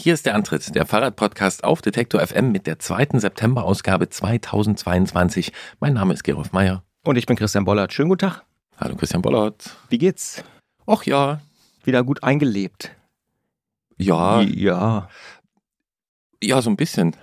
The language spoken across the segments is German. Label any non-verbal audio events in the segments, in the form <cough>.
Hier ist der Antritt, der Fahrradpodcast auf Detektor FM mit der zweiten September-Ausgabe 2022. Mein Name ist Gerolf Meyer. Und ich bin Christian Bollert. Schönen guten Tag. Hallo Christian Bollert. Wie geht's? Och ja. Wieder gut eingelebt. Ja. Ja. Ja, so ein bisschen.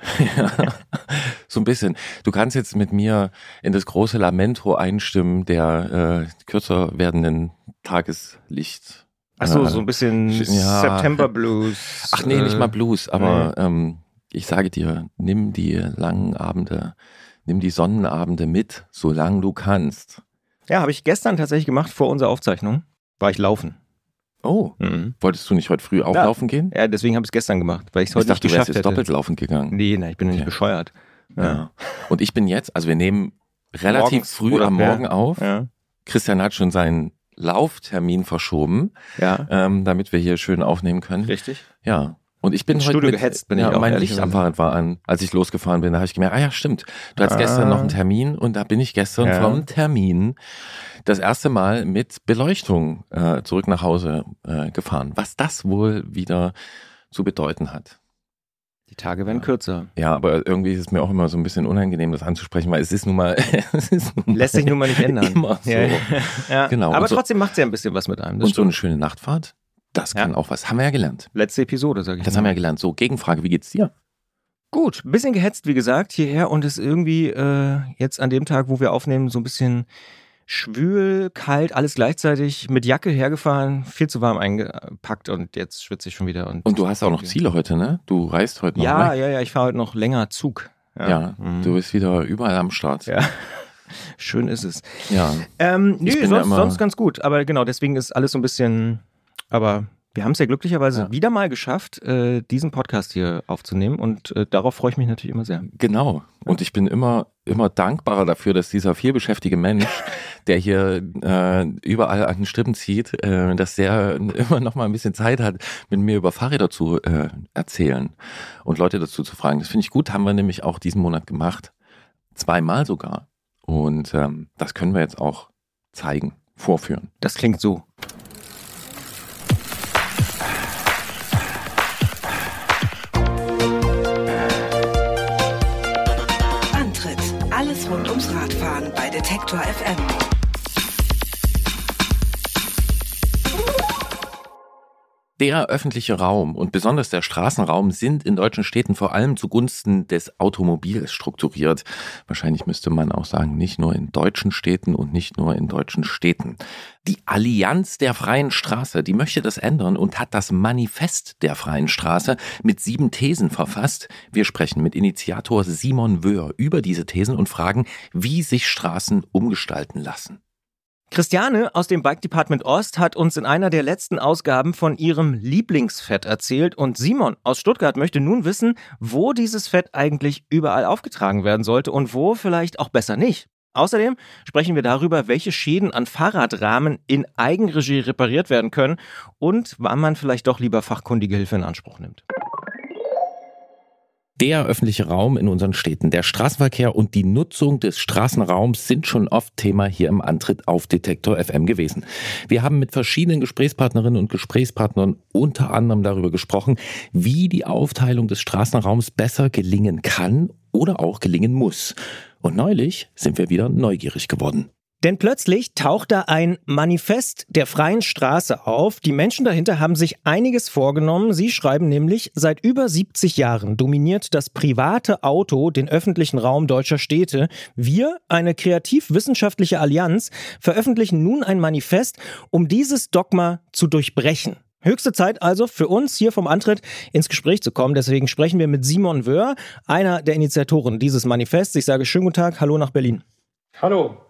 <laughs> so ein bisschen. Du kannst jetzt mit mir in das große Lamento einstimmen der äh, kürzer werdenden Tageslicht. Ach so, Äh, so ein bisschen ja. September Blues. Ach nee, nicht mal Äh, Blues, aber ähm, ich sage dir, nimm die langen Abende, nimm die Sonnenabende mit, solange du kannst. Ja, habe ich gestern tatsächlich gemacht vor unserer Aufzeichnung. War ich laufen. Oh, Mhm. wolltest du nicht heute früh auflaufen gehen? Ja, deswegen habe ich es gestern gemacht, weil ich es Ich heute dachte, nicht du wärst jetzt hätte. doppelt laufen gegangen. Nee, nein, ich bin ja nicht Okay. bescheuert. Ja. Und ich bin jetzt, also wir nehmen relativ Morgens früh am Morgen ja. auf. Ja. Christian hat schon seinen Lauftermin verschoben, Ja. ähm, damit wir hier schön aufnehmen können. Richtig. Ja. Und ich bin heute Studio mit, gehetzt bin ja, ich auch, Mein Licht am Fahrrad war an, als ich losgefahren bin. Da habe ich gemerkt, ah ja, stimmt. Du hattest Ah. gestern noch einen Termin und da bin ich gestern Ja. vom Termin das erste Mal mit Beleuchtung äh, zurück nach Hause äh, gefahren. Was das wohl wieder zu bedeuten hat. Die Tage werden Ja. kürzer. Ja, aber irgendwie ist es mir auch immer so ein bisschen unangenehm, das anzusprechen, weil es ist nun mal, <laughs> es ist nun mal Lässt sich nun mal nicht ändern. Immer so. Ja, ja. Genau. Aber so- trotzdem macht es ja ein bisschen was mit einem. Und so eine stimmt. schöne Nachtfahrt, das kann auch was. Haben wir ja gelernt. Letzte Episode, sage ich Das mal. haben wir ja gelernt. So, Gegenfrage, wie geht's dir? Gut, ein bisschen gehetzt, wie gesagt, hierher und ist irgendwie äh, jetzt an dem Tag, wo wir aufnehmen, so ein bisschen schwül, kalt, alles gleichzeitig mit Jacke hergefahren, viel zu warm eingepackt und jetzt schwitze ich schon wieder. Und, Und du hast auch noch Ziele heute, ne? Du reist heute noch, Ja, ne? ja, ja, ich fahre heute noch länger Zug. Ja, Mhm. du bist wieder überall am Start. Ja. <laughs> Schön ist es. Ja. Ähm, nö, ja sonst, immer- sonst ganz gut. Aber genau, deswegen ist alles so ein bisschen. Aber wir haben es ja glücklicherweise Ja. wieder mal geschafft, äh, diesen Podcast hier aufzunehmen. Und äh, darauf freue ich mich natürlich immer sehr. Genau. Und ich bin immer, immer dankbarer dafür, dass dieser vielbeschäftige Mensch, <laughs> der hier äh, überall an den Strippen zieht, äh, dass der immer noch mal ein bisschen Zeit hat, mit mir über Fahrräder zu äh, erzählen und Leute dazu zu fragen. Das finde ich gut, haben wir nämlich auch diesen Monat gemacht. Zweimal sogar. Und ähm, das können wir jetzt auch zeigen, vorführen. Das klingt so. Detektor FM. Der öffentliche Raum und besonders der Straßenraum sind in deutschen Städten vor allem zugunsten des Automobils strukturiert. Wahrscheinlich müsste man auch sagen, nicht nur in deutschen Städten und nicht nur in deutschen Städten. Die Allianz der freien Straße, die möchte das ändern und hat das Manifest der freien Straße mit sieben Thesen verfasst. Wir sprechen mit Initiator Simon Wöhr über diese Thesen und fragen, wie sich Straßen umgestalten lassen. Christiane aus dem Bike Department Ost hat uns in einer der letzten Ausgaben von ihrem Lieblingsfett erzählt und Simon aus Stuttgart möchte nun wissen, wo dieses Fett eigentlich überall aufgetragen werden sollte und wo vielleicht auch besser nicht. Außerdem sprechen wir darüber, welche Schäden an Fahrradrahmen in Eigenregie repariert werden können und wann man vielleicht doch lieber fachkundige Hilfe in Anspruch nimmt. Der öffentliche Raum in unseren Städten, der Straßenverkehr und die Nutzung des Straßenraums sind schon oft Thema hier im Antritt auf Detektor FM gewesen. Wir haben mit verschiedenen Gesprächspartnerinnen und Gesprächspartnern unter anderem darüber gesprochen, wie die Aufteilung des Straßenraums besser gelingen kann oder auch gelingen muss. Und neulich sind wir wieder neugierig geworden. Denn plötzlich taucht da ein Manifest der freien Straße auf. Die Menschen dahinter haben sich einiges vorgenommen. Sie schreiben nämlich, seit über 70 Jahren dominiert das private Auto den öffentlichen Raum deutscher Städte. Wir, eine kreativ-wissenschaftliche Allianz, veröffentlichen nun ein Manifest, um dieses Dogma zu durchbrechen. Höchste Zeit also für uns hier vom Antritt ins Gespräch zu kommen. Deswegen sprechen wir mit Simon Wöhr, einer der Initiatoren dieses Manifests. Ich sage schönen guten Tag, hallo nach Berlin. Hallo.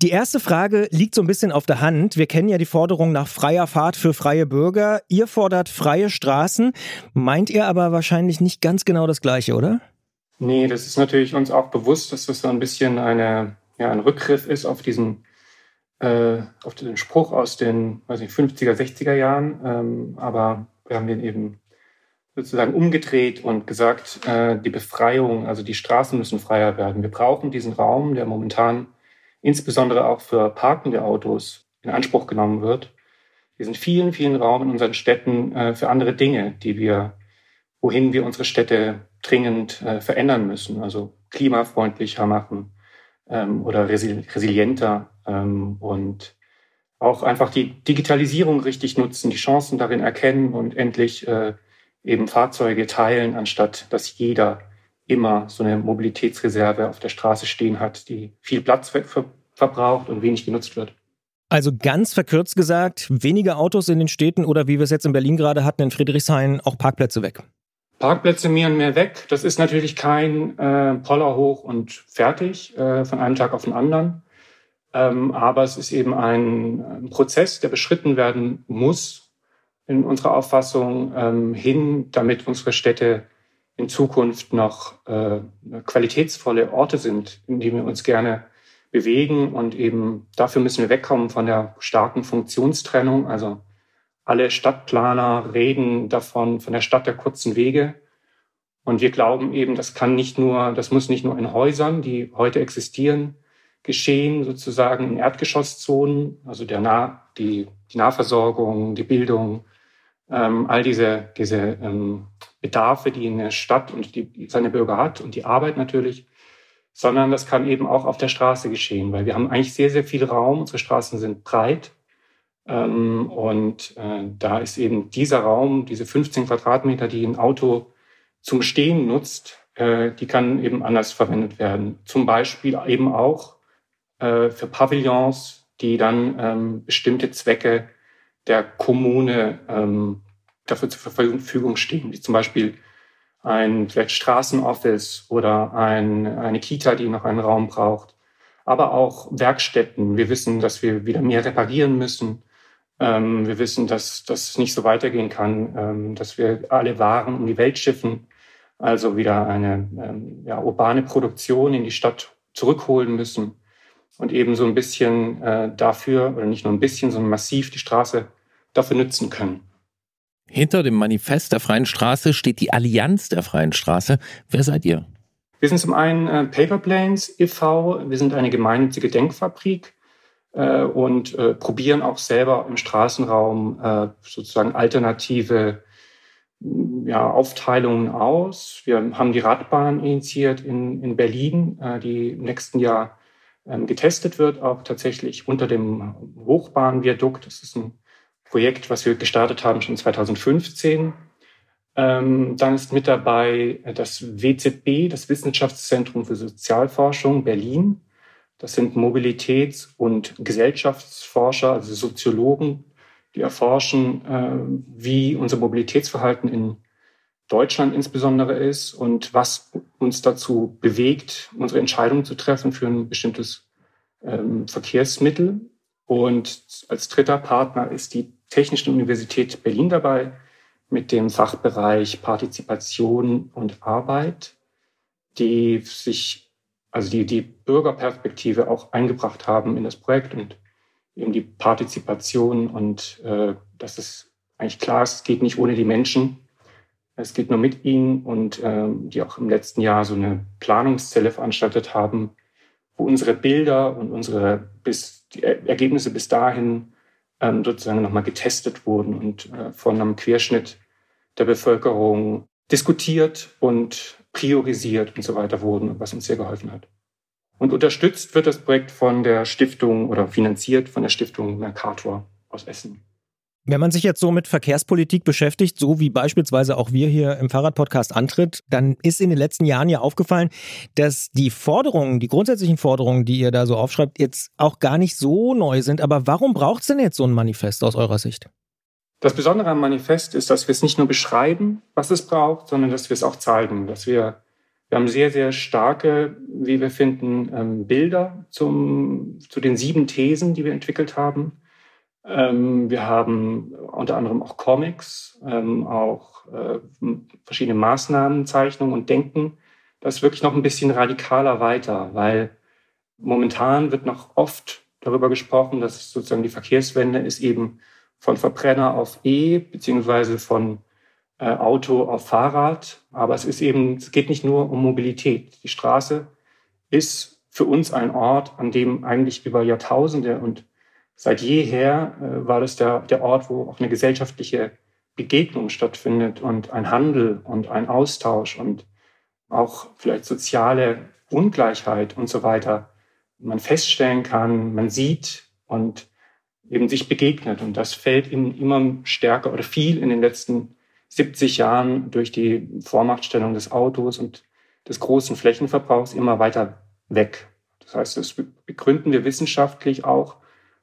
Die erste Frage liegt so ein bisschen auf der Hand. Wir kennen ja die Forderung nach freier Fahrt für freie Bürger. Ihr fordert freie Straßen. Meint ihr aber wahrscheinlich nicht ganz genau das Gleiche, oder? Nee, das ist natürlich uns auch bewusst, dass das so ein bisschen eine, ja, ein Rückgriff ist auf diesen, äh, auf den Spruch aus den weiß nicht, 50er, 60er Jahren. Ähm, aber wir haben den eben sozusagen umgedreht und gesagt, äh, die Befreiung, also die Straßen müssen freier werden. Wir brauchen diesen Raum, der momentan insbesondere auch für parkende Autos in Anspruch genommen wird. Diesen vielen, vielen Raum in unseren Städten äh, für andere Dinge, die wir wohin wir unsere Städte dringend äh, verändern müssen, also klimafreundlicher machen ähm, oder resil resilienter ähm, und auch einfach die Digitalisierung richtig nutzen, die Chancen darin erkennen und endlich äh, eben Fahrzeuge teilen, anstatt dass jeder immer so eine Mobilitätsreserve auf der Straße stehen hat, die viel Platz ver verbraucht und wenig genutzt wird. Also ganz verkürzt gesagt, weniger Autos in den Städten oder wie wir es jetzt in Berlin gerade hatten, in Friedrichshain, auch Parkplätze weg. Parkplätze mehr und mehr weg. Das ist natürlich kein äh, Poller hoch und fertig äh, von einem Tag auf den anderen. Ähm, aber es ist eben ein, ein, Prozess, der beschritten werden muss in unserer Auffassung ähm, hin, damit unsere Städte in Zukunft noch äh, qualitätsvolle Orte sind, in denen wir uns gerne bewegen. Und eben dafür müssen wir wegkommen von der starken Funktionstrennung. Also alle Stadtplaner reden davon, von der Stadt der kurzen Wege. Und wir glauben eben, das kann nicht nur, das muss nicht nur in Häusern, die heute existieren, geschehen, sozusagen in Erdgeschosszonen, also der nah, die, die Nahversorgung, die Bildung, ähm, all diese, diese ähm, Bedarfe, die eine Stadt und die, seine Bürger hat und die Arbeit natürlich, sondern das kann eben auch auf der Straße geschehen, weil wir haben eigentlich sehr, sehr viel Raum. Unsere Straßen sind breit. Ähm, und äh, da ist eben dieser Raum, diese 15 Quadratmeter, die ein Auto zum Stehen nutzt, äh, die kann eben anders verwendet werden. Zum Beispiel eben auch äh, für Pavillons, die dann ähm, bestimmte Zwecke der Kommune ähm, dafür zur Verfügung stehen, wie zum Beispiel ein vielleicht Straßenoffice oder ein, eine Kita, die noch einen Raum braucht, aber auch Werkstätten. Wir wissen, dass wir wieder mehr reparieren müssen. Ähm, wir wissen, dass das nicht so weitergehen kann, ähm, dass wir alle Waren um die Welt schiffen, also wieder eine ähm, ja, urbane Produktion in die Stadt zurückholen müssen und eben so ein bisschen äh, dafür, oder nicht nur ein bisschen, sondern massiv die Straße dafür nutzen können. Hinter dem Manifest der Freien Straße steht die Allianz der Freien Straße. Wer seid ihr? Wir sind zum einen äh, Paperplanes e.V., wir sind eine gemeinnützige Denkfabrik äh, und äh, probieren auch selber im Straßenraum äh, sozusagen alternative ja, Aufteilungen aus. Wir haben die Radbahn initiiert in, in Berlin, äh, die im nächsten Jahr ähm, getestet wird, auch tatsächlich unter dem Hochbahnviadukt. Das ist ein Projekt, was wir gestartet haben schon 2015. Ähm, dann ist mit dabei das WZB, das Wissenschaftszentrum für Sozialforschung Berlin. Das sind Mobilitäts- und Gesellschaftsforscher, also Soziologen, die erforschen, äh, wie unser Mobilitätsverhalten in Deutschland insbesondere ist und was uns dazu bewegt, unsere Entscheidungen zu treffen für ein bestimmtes ähm, Verkehrsmittel. Und als dritter Partner ist die Technischen Universität Berlin dabei mit dem Fachbereich Partizipation und Arbeit, die sich, also die, die Bürgerperspektive auch eingebracht haben in das Projekt und eben die Partizipation und äh, dass es eigentlich klar ist, es geht nicht ohne die Menschen, es geht nur mit ihnen und äh, die auch im letzten Jahr so eine Planungszelle veranstaltet haben, wo unsere Bilder und unsere bis, die Ergebnisse bis dahin ähm, sozusagen nochmal getestet wurden und äh, von einem Querschnitt der Bevölkerung diskutiert und priorisiert und so weiter wurden, was uns sehr geholfen hat. Und unterstützt wird das Projekt von der Stiftung oder finanziert von der Stiftung Mercator aus Essen. Wenn man sich jetzt so mit Verkehrspolitik beschäftigt, so wie beispielsweise auch wir hier im Fahrradpodcast antritt, dann ist in den letzten Jahren ja aufgefallen, dass die Forderungen, die grundsätzlichen Forderungen, die ihr da so aufschreibt, jetzt auch gar nicht so neu sind. Aber warum braucht es denn jetzt so ein Manifest aus eurer Sicht? Das Besondere am Manifest ist, dass wir es nicht nur beschreiben, was es braucht, sondern dass wir es auch zeigen, dass wir wir haben sehr, sehr starke, wie wir finden, ähm, Bilder zum, zu den sieben Thesen, die wir entwickelt haben. Ähm, wir haben unter anderem auch Comics, ähm, auch äh, verschiedene Maßnahmen, Zeichnungen und Denken. Das ist wirklich noch ein bisschen radikaler weiter, weil momentan wird noch oft darüber gesprochen, dass sozusagen die Verkehrswende ist eben von Verbrenner auf E beziehungsweise von äh, Auto auf Fahrrad. Aber es ist eben, es geht nicht nur um Mobilität. Die Straße ist für uns ein Ort, an dem eigentlich über Jahrtausende und Seit jeher äh, war das der, der Ort, wo auch eine gesellschaftliche Begegnung stattfindet und ein Handel und ein Austausch und auch vielleicht soziale Ungleichheit und so weiter, man feststellen kann, man sieht und eben sich begegnet. Und das fällt ihm immer stärker oder viel in den letzten 70 Jahren durch die Vormachtstellung des Autos und des großen Flächenverbrauchs immer weiter weg. Das heißt, das begründen wir wissenschaftlich auch,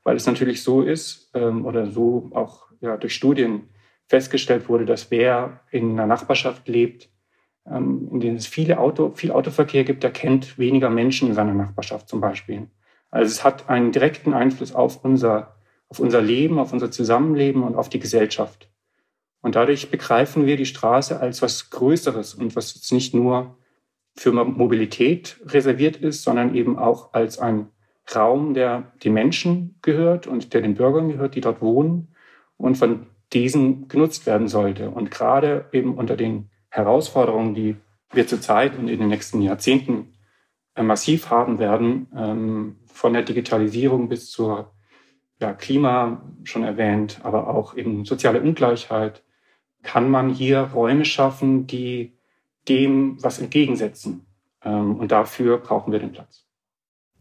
weil es natürlich so ist ähm, oder so auch ja, durch Studien festgestellt wurde, dass wer in einer Nachbarschaft lebt, ähm, in denen es viele Auto, viel Autoverkehr gibt, der kennt weniger Menschen in seiner Nachbarschaft zum Beispiel. Also es hat einen direkten Einfluss auf unser, auf unser Leben, auf unser Zusammenleben und auf die Gesellschaft. Und dadurch begreifen wir die Straße als was Größeres und was jetzt nicht nur für Mobilität reserviert ist, sondern eben auch als ein Raum, der den Menschen gehört und der den Bürgern gehört, die dort wohnen und von diesen genutzt werden sollte. Und gerade eben unter den Herausforderungen, die wir zurzeit und in den nächsten Jahrzehnten äh, massiv haben werden, ähm, von der Digitalisierung bis zur ja, Klima schon erwähnt, aber auch eben soziale Ungleichheit, kann man hier Räume schaffen, die dem was entgegensetzen. Ähm, und dafür brauchen wir den Platz.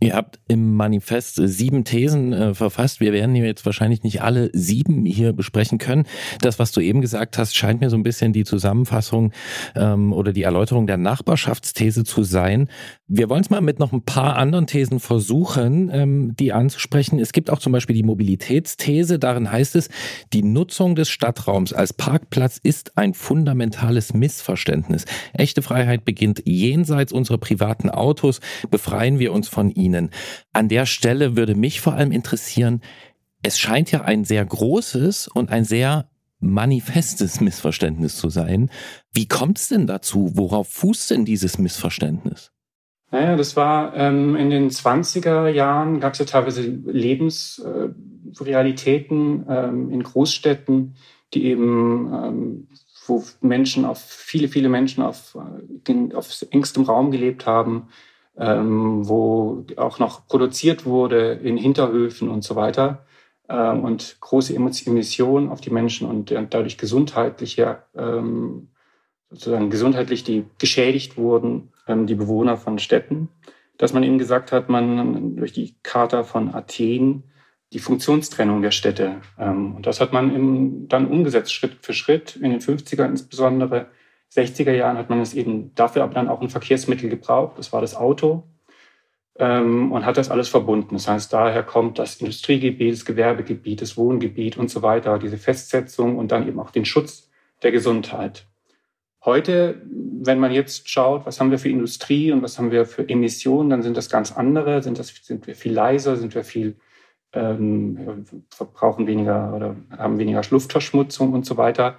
Ihr habt im Manifest sieben Thesen äh, verfasst. Wir werden hier jetzt wahrscheinlich nicht alle sieben hier besprechen können. Das, was du eben gesagt hast, scheint mir so ein bisschen die Zusammenfassung ähm, oder die Erläuterung der Nachbarschaftsthese zu sein. Wir wollen es mal mit noch ein paar anderen Thesen versuchen, ähm, die anzusprechen. Es gibt auch zum Beispiel die Mobilitätsthese. Darin heißt es, die Nutzung des Stadtraums als Parkplatz ist ein fundamentales Missverständnis. Echte Freiheit beginnt jenseits unserer privaten Autos. Befreien wir uns von ihnen. An der Stelle würde mich vor allem interessieren, es scheint ja ein sehr großes und ein sehr manifestes Missverständnis zu sein. Wie kommt es denn dazu? Worauf fußt denn dieses Missverständnis? Naja, das war ähm, in den 20er Jahren, gab es ja teilweise Lebensrealitäten äh, ähm, in Großstädten, die eben, ähm, wo Menschen auf, viele, viele Menschen auf, äh, auf engstem Raum gelebt haben, ähm, wo auch noch produziert wurde in Hinterhöfen und so weiter ähm, und große Emissionen auf die Menschen und, und dadurch gesundheitlich ähm, sozusagen gesundheitlich die geschädigt wurden, ähm, die Bewohner von Städten, dass man eben gesagt hat, man durch die Charta von Athen die Funktionstrennung der Städte. Ähm, und das hat man eben dann umgesetzt, Schritt für Schritt, in den 50er insbesondere 60er Jahren hat man es eben dafür aber dann auch ein Verkehrsmittel gebraucht. Das war das Auto. Ähm, und hat das alles verbunden. Das heißt, daher kommt das Industriegebiet, das Gewerbegebiet, das Wohngebiet und so weiter, diese Festsetzung und dann eben auch den Schutz der Gesundheit. Heute, wenn man jetzt schaut, was haben wir für Industrie und was haben wir für Emissionen, dann sind das ganz andere. Sind, das, sind wir viel leiser, sind wir viel, ähm, verbrauchen weniger oder haben weniger Luftverschmutzung und so weiter.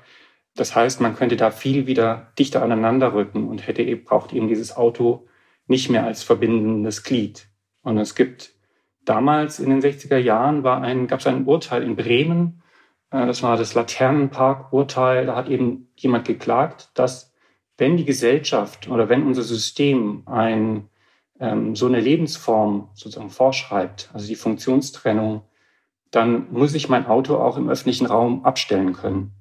Das heißt, man könnte da viel wieder dichter aneinander rücken und hätte eben, braucht eben dieses Auto nicht mehr als verbindendes Glied. Und es gibt damals in den 60er Jahren war ein, gab es ein Urteil in Bremen, das war das Laternenpark-Urteil, da hat eben jemand geklagt, dass wenn die Gesellschaft oder wenn unser System ein, ähm, so eine Lebensform sozusagen vorschreibt, also die Funktionstrennung, dann muss ich mein Auto auch im öffentlichen Raum abstellen können.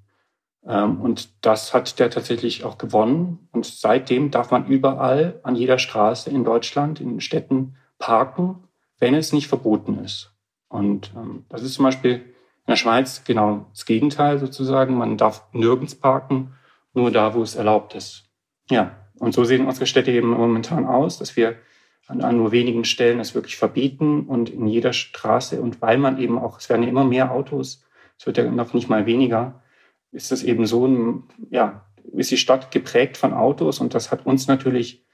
Ähm, und das hat der tatsächlich auch gewonnen. Und seitdem darf man überall an jeder Straße in Deutschland, in Städten parken, wenn es nicht verboten ist. Und ähm, das ist zum Beispiel in der Schweiz genau das Gegenteil sozusagen. Man darf nirgends parken, nur da, wo es erlaubt ist. Ja, und so sehen unsere Städte eben momentan aus, dass wir an, an nur wenigen Stellen es wirklich verbieten und in jeder Straße und weil man eben auch, es werden ja immer mehr Autos, es wird ja noch nicht mal weniger, ist es eben so, ja, ist die Stadt geprägt von Autos und das hat uns natürlich,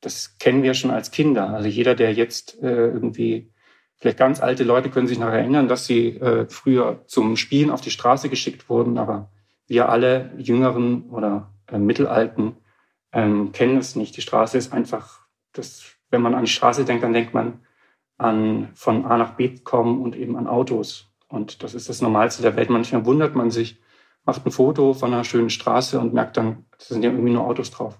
das kennen wir schon als Kinder. Also jeder, der jetzt äh, irgendwie, vielleicht ganz alte Leute können sich noch erinnern, dass sie äh, früher zum Spielen auf die Straße geschickt wurden, aber wir alle Jüngeren oder äh, Mittelalten ähm, kennen es nicht. Die Straße ist einfach, das, wenn man an die Straße denkt, dann denkt man an von A nach B kommen und eben an Autos. Und das ist das Normalste der Welt. Manchmal wundert man sich, macht ein Foto von einer schönen Straße und merkt dann, da sind ja irgendwie nur Autos drauf.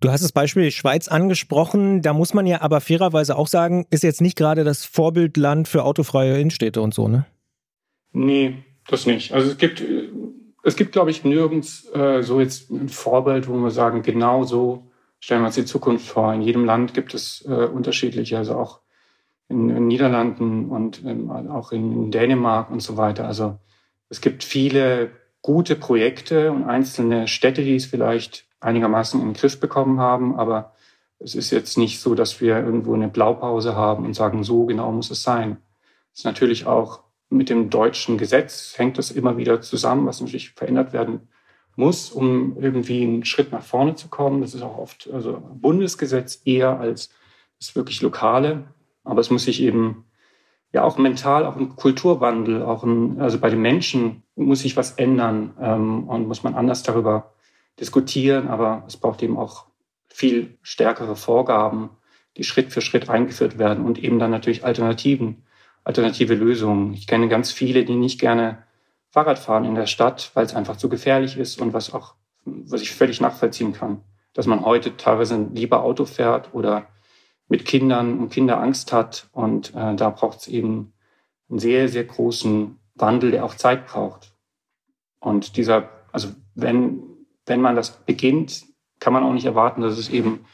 Du hast das Beispiel Schweiz angesprochen. Da muss man ja aber fairerweise auch sagen, ist jetzt nicht gerade das Vorbildland für autofreie Innenstädte und so, ne? Nee, das nicht. Also es gibt, es gibt, glaube ich, nirgends äh, so jetzt ein Vorbild, wo wir sagen, genau so stellen wir uns die Zukunft vor. In jedem Land gibt es äh, unterschiedliche, also auch in den Niederlanden und ähm, auch in Dänemark und so weiter. Also es gibt viele gute Projekte und einzelne Städte, die es vielleicht einigermaßen in den Griff bekommen haben, aber es ist jetzt nicht so, dass wir irgendwo eine Blaupause haben und sagen, so genau muss es sein. Es ist natürlich auch mit dem deutschen Gesetz hängt das immer wieder zusammen, was natürlich verändert werden muss, um irgendwie einen Schritt nach vorne zu kommen. Das ist auch oft also Bundesgesetz eher als das wirklich lokale. Aber es muss sich eben ja auch mental, auch ein Kulturwandel, auch ein, also bei den Menschen muss sich was ändern ähm, und muss man anders darüber diskutieren. Aber es braucht eben auch viel stärkere Vorgaben, die Schritt für Schritt eingeführt werden und eben dann natürlich Alternativen alternative Lösungen. Ich kenne ganz viele, die nicht gerne Fahrrad fahren in der Stadt, weil es einfach zu gefährlich ist und was auch, was ich völlig nachvollziehen kann, dass man heute teilweise lieber Auto fährt oder mit Kindern und Kinder Angst hat und äh, da braucht es eben einen sehr, sehr großen Wandel, der auch Zeit braucht. Und dieser, also wenn, wenn man das beginnt, kann man auch nicht erwarten, dass es eben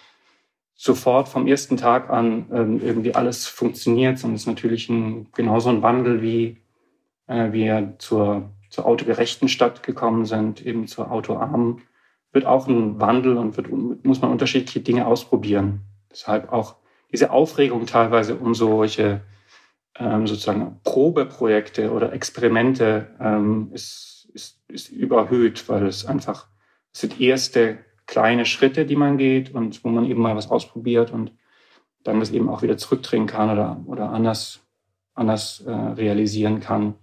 sofort vom ersten Tag an ähm, irgendwie alles funktioniert, sondern es ist natürlich ein, genauso ein Wandel, wie äh, wir zur, zur autogerechten Stadt gekommen sind, eben zur autoarmen, wird auch ein Wandel und wird, muss man unterschiedliche Dinge ausprobieren. Deshalb auch diese Aufregung teilweise um solche ähm, sozusagen Probeprojekte oder Experimente ähm, ist, ist, ist überhöht, weil es einfach es sind erste kleine Schritte, die man geht und wo man eben mal was ausprobiert und dann das eben auch wieder zurückdrehen kann oder, oder anders, anders äh, realisieren kann.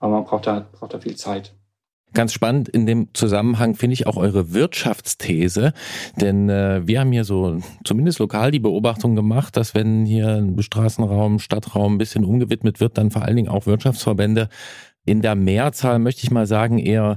Aber man braucht da, braucht da viel Zeit. Ganz spannend in dem Zusammenhang finde ich auch eure Wirtschaftsthese, denn äh, wir haben hier so zumindest lokal die Beobachtung gemacht, dass wenn hier ein Straßenraum, Stadtraum ein bisschen umgewidmet wird, dann vor allen Dingen auch Wirtschaftsverbände in der Mehrzahl, möchte ich mal sagen, eher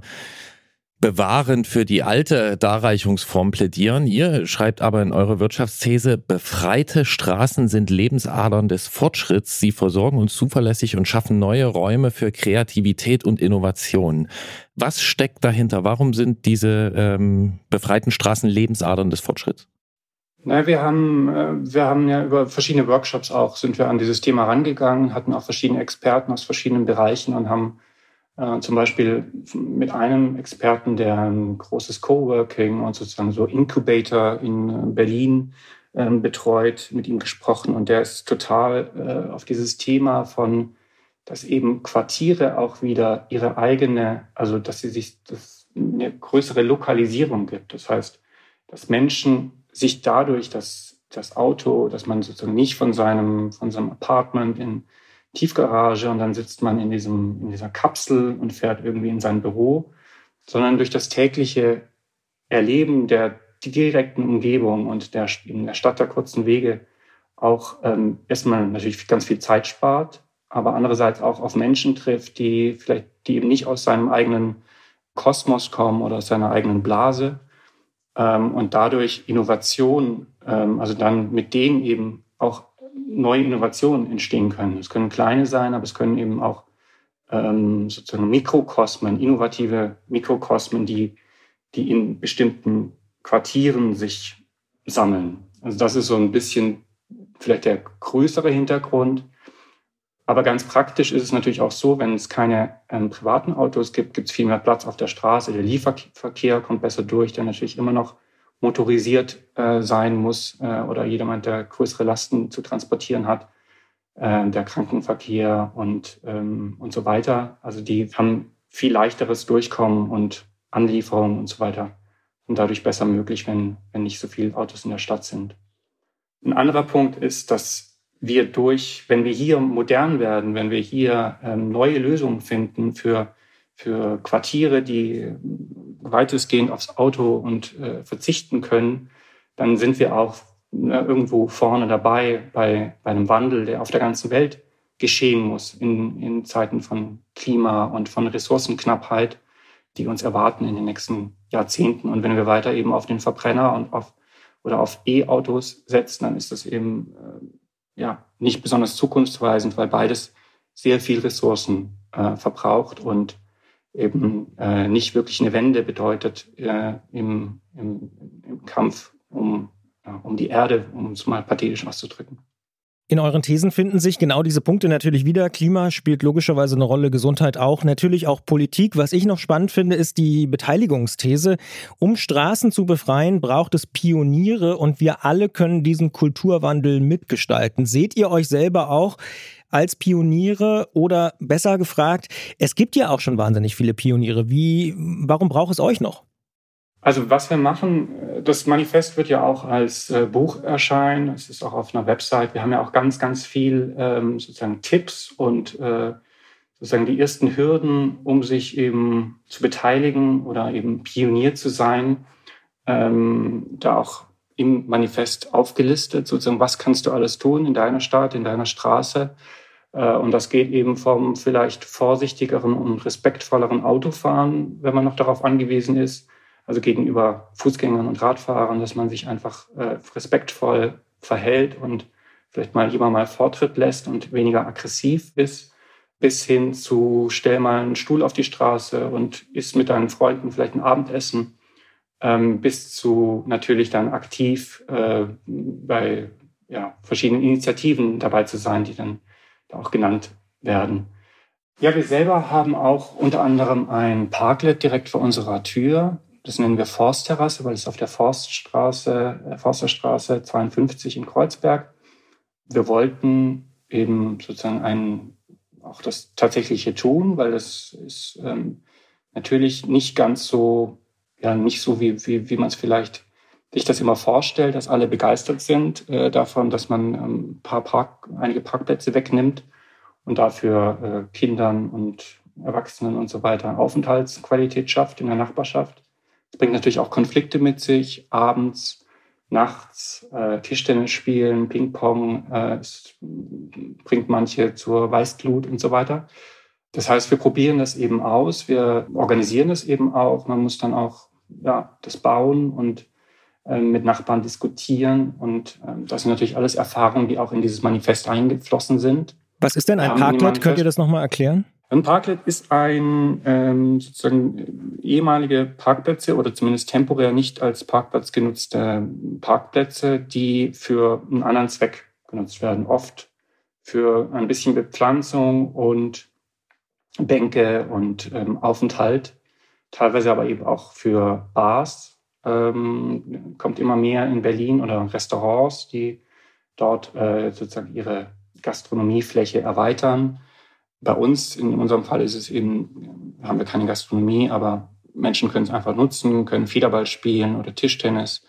bewahrend für die alte Darreichungsform plädieren. Ihr schreibt aber in eurer Wirtschaftsthese, befreite Straßen sind Lebensadern des Fortschritts. Sie versorgen uns zuverlässig und schaffen neue Räume für Kreativität und Innovation. Was steckt dahinter? Warum sind diese ähm, befreiten Straßen Lebensadern des Fortschritts? Na, wir haben, äh, wir haben ja über verschiedene Workshops auch sind wir an dieses Thema rangegangen, hatten auch verschiedene Experten aus verschiedenen Bereichen und haben zum Beispiel mit einem Experten, der ein großes Coworking und sozusagen so Incubator in äh, Berlin ähm, betreut, mit ihm gesprochen. Und der ist total äh, auf dieses Thema von, dass eben Quartiere auch wieder ihre eigene, also dass sie sich das eine größere Lokalisierung gibt. Das heißt, dass Menschen sich dadurch, dass das Auto, dass man sozusagen nicht von seinem, von seinem Apartment in Tiefgarage und dann sitzt man in, diesem, in dieser Kapsel und fährt irgendwie in sein Büro, sondern durch das tägliche Erleben der direkten Umgebung und der, in der Stadt der kurzen Wege auch ähm, erstmal natürlich ganz viel Zeit spart, aber andererseits auch auf Menschen trifft, die vielleicht, die eben nicht aus seinem eigenen Kosmos kommen oder aus seiner eigenen Blase ähm, und dadurch Innovation, ähm, also dann mit denen eben auch neue Innovationen entstehen können. Es können kleine sein, aber es können eben auch ähm, sozusagen Mikrokosmen, innovative Mikrokosmen, die, die in bestimmten Quartieren sich sammeln. Also das ist so ein bisschen vielleicht der größere Hintergrund. Aber ganz praktisch ist es natürlich auch so, wenn es keine ähm, privaten Autos gibt, gibt es viel mehr Platz auf der Straße. Der Lieferverkehr kommt besser durch, der natürlich immer noch motorisiert äh, sein muss äh, oder jedermann, der größere Lasten zu transportieren hat, äh, der Krankenverkehr und, ähm, und so weiter. Also die haben viel leichteres Durchkommen und Anlieferung und so weiter und dadurch besser möglich, wenn, wenn nicht so viele Autos in der Stadt sind. Ein anderer Punkt ist, dass wir durch, wenn wir hier modern werden, wenn wir hier ähm, neue Lösungen finden für für Quartiere, die weitestgehend aufs Auto und äh, verzichten können, dann sind wir auch ne, irgendwo vorne dabei bei, bei einem Wandel, der auf der ganzen Welt geschehen muss in, in Zeiten von Klima und von Ressourcenknappheit, die uns erwarten in den nächsten Jahrzehnten. Und wenn wir weiter eben auf den Verbrenner und auf oder auf E-Autos setzen, dann ist das eben äh, ja nicht besonders zukunftsweisend, weil beides sehr viel Ressourcen äh, verbraucht und eben äh, nicht wirklich eine Wende bedeutet äh, im, im, im Kampf um, ja, um die Erde, um es mal pathetisch auszudrücken. In euren Thesen finden sich genau diese Punkte natürlich wieder. Klima spielt logischerweise eine Rolle, Gesundheit auch, natürlich auch Politik. Was ich noch spannend finde, ist die Beteiligungsthese. Um Straßen zu befreien, braucht es Pioniere und wir alle können diesen Kulturwandel mitgestalten. Seht ihr euch selber auch als Pioniere oder besser gefragt, es gibt ja auch schon wahnsinnig viele Pioniere. Wie, warum braucht es euch noch? Also was wir machen, das Manifest wird ja auch als äh, Buch erscheinen. Es ist auch auf einer Website. Wir haben ja auch ganz, ganz viel ähm, sozusagen Tipps und äh, sozusagen die ersten Hürden, um sich eben zu beteiligen oder eben Pionier zu sein, ähm, da auch im Manifest aufgelistet. Sozusagen, was kannst du alles tun in deiner Stadt, in deiner Straße? Äh, und das geht eben vom vielleicht vorsichtigeren und respektvolleren Autofahren, wenn man noch darauf angewiesen ist, also gegenüber Fußgängern und Radfahrern, dass man sich einfach äh, respektvoll verhält und vielleicht mal lieber mal Vortritt lässt und weniger aggressiv ist, bis hin zu stell mal einen Stuhl auf die Straße und isst mit deinen Freunden vielleicht ein Abendessen, ähm, bis zu natürlich dann aktiv äh, bei ja, verschiedenen Initiativen dabei zu sein, die dann da auch genannt werden. Ja, wir selber haben auch unter anderem ein Parklet direkt vor unserer Tür. Das nennen wir Forstterrasse, weil es auf der Forststraße, äh, Forsterstraße 52 in Kreuzberg. Wir wollten eben sozusagen ein, auch das tatsächliche tun, weil das ist ähm, natürlich nicht ganz so, ja, nicht so wie, wie, wie man es vielleicht sich das immer vorstellt, dass alle begeistert sind äh, davon, dass man ähm, ein paar Park, einige Parkplätze wegnimmt und dafür äh, Kindern und Erwachsenen und so weiter Aufenthaltsqualität schafft in der Nachbarschaft. Es bringt natürlich auch Konflikte mit sich, abends, nachts, äh, Tischtennis spielen, Ping-Pong, äh, es bringt manche zur Weißglut und so weiter. Das heißt, wir probieren das eben aus, wir organisieren das eben auch. Man muss dann auch ja, das bauen und äh, mit Nachbarn diskutieren. Und äh, das sind natürlich alles Erfahrungen, die auch in dieses Manifest eingeflossen sind. Was ist denn ein Parklet? Könnt ihr das nochmal erklären? Ein Parklet ist ein ähm, sozusagen ehemalige Parkplätze oder zumindest temporär nicht als Parkplatz genutzte Parkplätze, die für einen anderen Zweck genutzt werden. Oft für ein bisschen Bepflanzung und Bänke und ähm, Aufenthalt, teilweise aber eben auch für Bars. Ähm, kommt immer mehr in Berlin oder Restaurants, die dort äh, sozusagen ihre Gastronomiefläche erweitern bei uns, in unserem Fall ist es eben, haben wir keine Gastronomie, aber Menschen können es einfach nutzen, können Federball spielen oder Tischtennis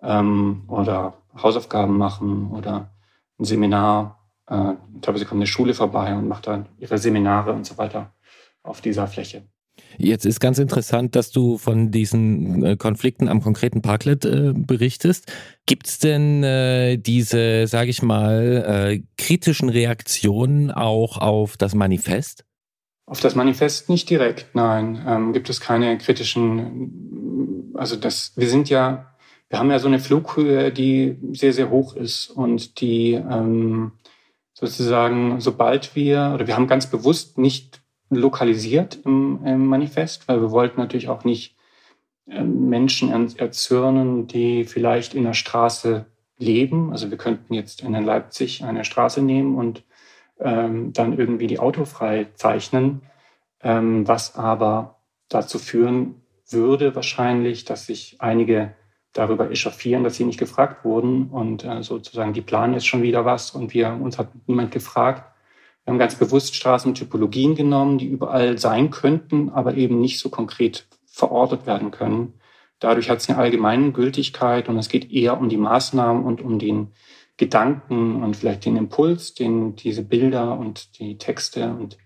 ähm, oder Hausaufgaben machen oder ein Seminar. Äh, teilweise kommt eine Schule vorbei und macht dann ihre Seminare und so weiter auf dieser Fläche. Jetzt ist ganz interessant, dass du von diesen äh, Konflikten am konkreten Parklet äh, berichtest. Gibt es denn äh, diese, sage ich mal, äh, kritischen Reaktionen auch auf das Manifest? Auf das Manifest nicht direkt, nein. Ähm, gibt es keine kritischen, also das, wir sind ja, wir haben ja so eine Flughöhe, die sehr, sehr hoch ist und die ähm, sozusagen, sobald wir, oder wir haben ganz bewusst nicht lokalisiert im, im Manifest, weil wir wollten natürlich auch nicht äh, Menschen erzürnen, die vielleicht in der Straße leben. Also wir könnten jetzt in Leipzig eine Straße nehmen und ähm, dann irgendwie die autofrei zeichnen, ähm, was aber dazu führen würde wahrscheinlich, dass sich einige darüber echauffieren, dass sie nicht gefragt wurden und äh, sozusagen die planen jetzt schon wieder was und wir uns hat niemand gefragt. Wir haben ganz bewusst Straßentypologien genommen, die überall sein könnten, aber eben nicht so konkret verortet werden können. Dadurch hat es eine allgemeine Gültigkeit und es geht eher um die Maßnahmen und um den Gedanken und vielleicht den Impuls, den diese Bilder und die Texte und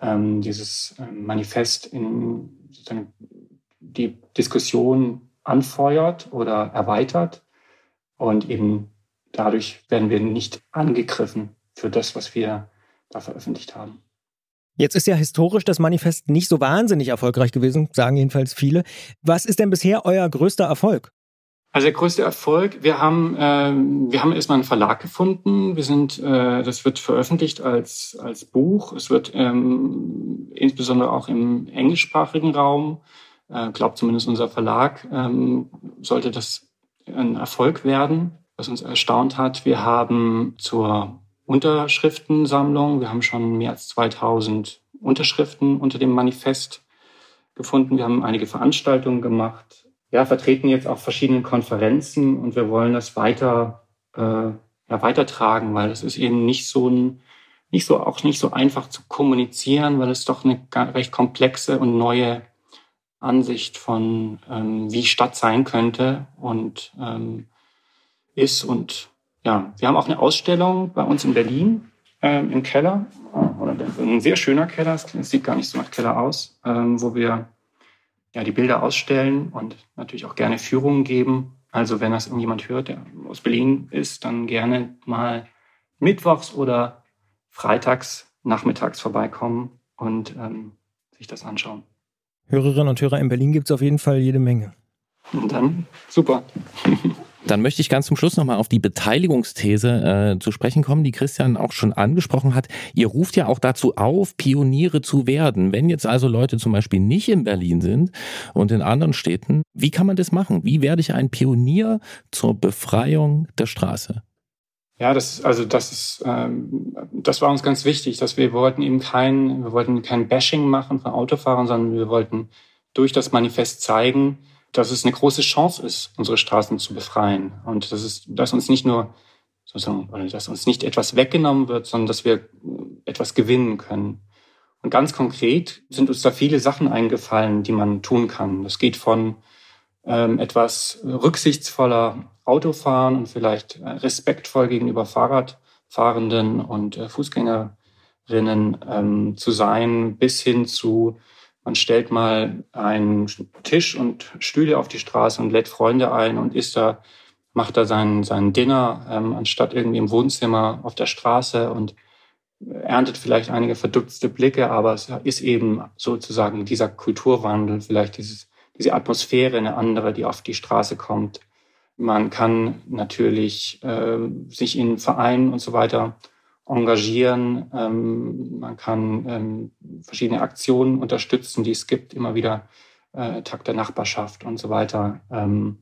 ähm, dieses ähm, Manifest in sozusagen die Diskussion anfeuert oder erweitert. Und eben dadurch werden wir nicht angegriffen für das, was wir da veröffentlicht haben. Jetzt ist ja historisch das Manifest nicht so wahnsinnig erfolgreich gewesen, sagen jedenfalls viele. Was ist denn bisher euer größter Erfolg? Also der größte Erfolg, wir haben, äh, wir haben erstmal einen Verlag gefunden. Wir sind, äh, das wird veröffentlicht als, als Buch. Es wird ähm, insbesondere auch im englischsprachigen Raum, äh, glaubt zumindest unser Verlag, ähm, sollte das ein Erfolg werden, was uns erstaunt hat. Wir haben zur Unterschriftensammlung, wir haben schon mehr als 2000 Unterschriften unter dem Manifest gefunden. Wir haben einige Veranstaltungen gemacht ja, vertreten jetzt auf verschiedenen Konferenzen und wir wollen das weiter, äh, ja, weitertragen, weil es ist eben nicht so ein, nicht so, auch nicht so einfach zu kommunizieren, weil es doch eine recht komplexe und neue Ansicht von, ähm, wie Stadt sein könnte und ähm, ist. Und ja, wir haben auch eine Ausstellung bei uns in Berlin ähm, im Keller, oder ein sehr schöner Keller, es sieht gar nicht so nach Keller aus, ähm, wo wir ja, die Bilder ausstellen und natürlich auch gerne Führungen geben. Also wenn das irgendjemand hört, der aus Berlin ist, dann gerne mal mittwochs oder freitags nachmittags vorbeikommen und ähm, sich das anschauen. Hörerinnen und Hörer in Berlin gibt es auf jeden Fall jede Menge. Und dann super. <laughs> Dann möchte ich ganz zum Schluss nochmal auf die Beteiligungsthese äh, zu sprechen kommen, die Christian auch schon angesprochen hat. Ihr ruft ja auch dazu auf, Pioniere zu werden. Wenn jetzt also Leute zum Beispiel nicht in Berlin sind und in anderen Städten, wie kann man das machen? Wie werde ich ein Pionier zur Befreiung der Straße? Ja, das also das ist ähm, das war uns ganz wichtig, dass wir wollten eben kein wir wollten kein Bashing machen von Autofahrern, sondern wir wollten durch das Manifest zeigen, dass es eine große Chance ist, unsere Straßen zu befreien. Und dass es, dass uns nicht nur sozusagen, oder dass uns nicht etwas weggenommen wird, sondern dass wir etwas gewinnen können. Und ganz konkret sind uns da viele Sachen eingefallen, die man tun kann. Das geht von ähm, etwas rücksichtsvoller Autofahren und vielleicht äh, respektvoll gegenüber Fahrradfahrenden und äh, Fußgängerinnen ähm, zu sein, bis hin zu man stellt mal einen Tisch und Stühle auf die Straße und lädt Freunde ein und isst da, macht da sein, sein Dinner, ähm, anstatt irgendwie im Wohnzimmer auf der Straße und erntet vielleicht einige verdutzte Blicke, aber es ist eben sozusagen dieser Kulturwandel, vielleicht dieses, diese Atmosphäre, eine andere, die auf die Straße kommt. Man kann natürlich äh, sich in Vereinen und so weiter engagieren. Ähm, man kann ähm, verschiedene Aktionen unterstützen, die es gibt, immer wieder äh, Tag der Nachbarschaft und so weiter, ähm,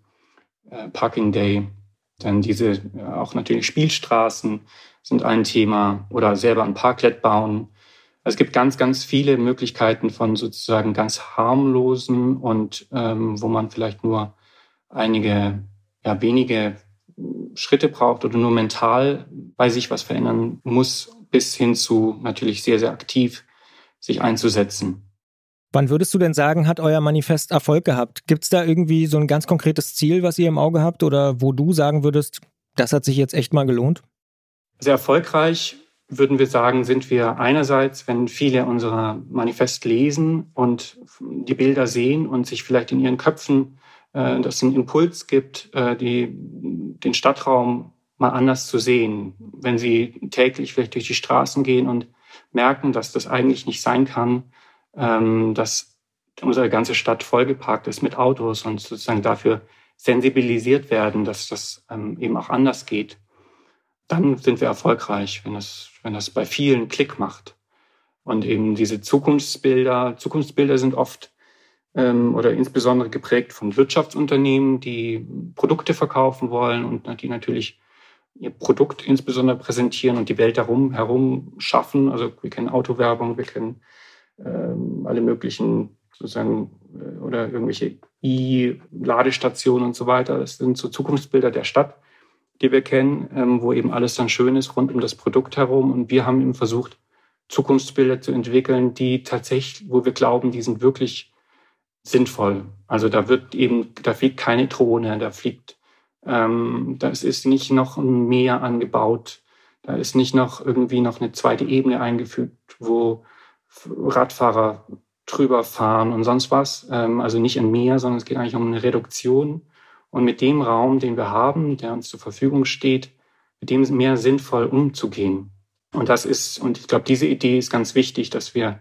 äh, Parking Day. Dann diese äh, auch natürlich Spielstraßen sind ein Thema oder selber ein Parklet bauen. Es gibt ganz, ganz viele Möglichkeiten von sozusagen ganz harmlosen und ähm, wo man vielleicht nur einige, ja, wenige Schritte braucht oder nur mental bei sich was verändern muss, bis hin zu natürlich sehr, sehr aktiv sich einzusetzen. Wann würdest du denn sagen, hat euer Manifest Erfolg gehabt? Gibt es da irgendwie so ein ganz konkretes Ziel, was ihr im Auge habt oder wo du sagen würdest, das hat sich jetzt echt mal gelohnt? Sehr erfolgreich würden wir sagen, sind wir einerseits, wenn viele unser Manifest lesen und die Bilder sehen und sich vielleicht in ihren Köpfen äh, dass es einen Impuls gibt, äh, die, den Stadtraum mal anders zu sehen. Wenn Sie täglich vielleicht durch die Straßen gehen und merken, dass das eigentlich nicht sein kann, ähm, dass unsere ganze Stadt vollgeparkt ist mit Autos und sozusagen dafür sensibilisiert werden, dass das ähm, eben auch anders geht, dann sind wir erfolgreich, wenn das, wenn das bei vielen Klick macht. Und eben diese Zukunftsbilder, Zukunftsbilder sind oft ähm, oder insbesondere geprägt von Wirtschaftsunternehmen, die Produkte verkaufen wollen und die natürlich ihr Produkt insbesondere präsentieren und die Welt darum herum schaffen. Also wir kennen Autowerbung, wir kennen ähm, alle möglichen sozusagen äh, oder irgendwelche E-Ladestationen und so weiter. Das sind so Zukunftsbilder der Stadt, die wir kennen, ähm, wo eben alles dann schön ist rund um das Produkt herum. Und wir haben eben versucht, Zukunftsbilder zu entwickeln, die tatsächlich, wo wir glauben, die sind wirklich sinnvoll. Also da wird eben, da fliegt keine Drohne, da fliegt, ähm, da ist nicht noch ein Meer angebaut, da ist nicht noch irgendwie noch eine zweite Ebene eingefügt, wo Radfahrer drüber fahren und sonst was. Ähm, also nicht ein Meer, sondern es geht eigentlich um eine Reduktion. Und mit dem Raum, den wir haben, der uns zur Verfügung steht, mit dem mehr sinnvoll umzugehen. Und das ist, und ich glaube, diese Idee ist ganz wichtig, dass wir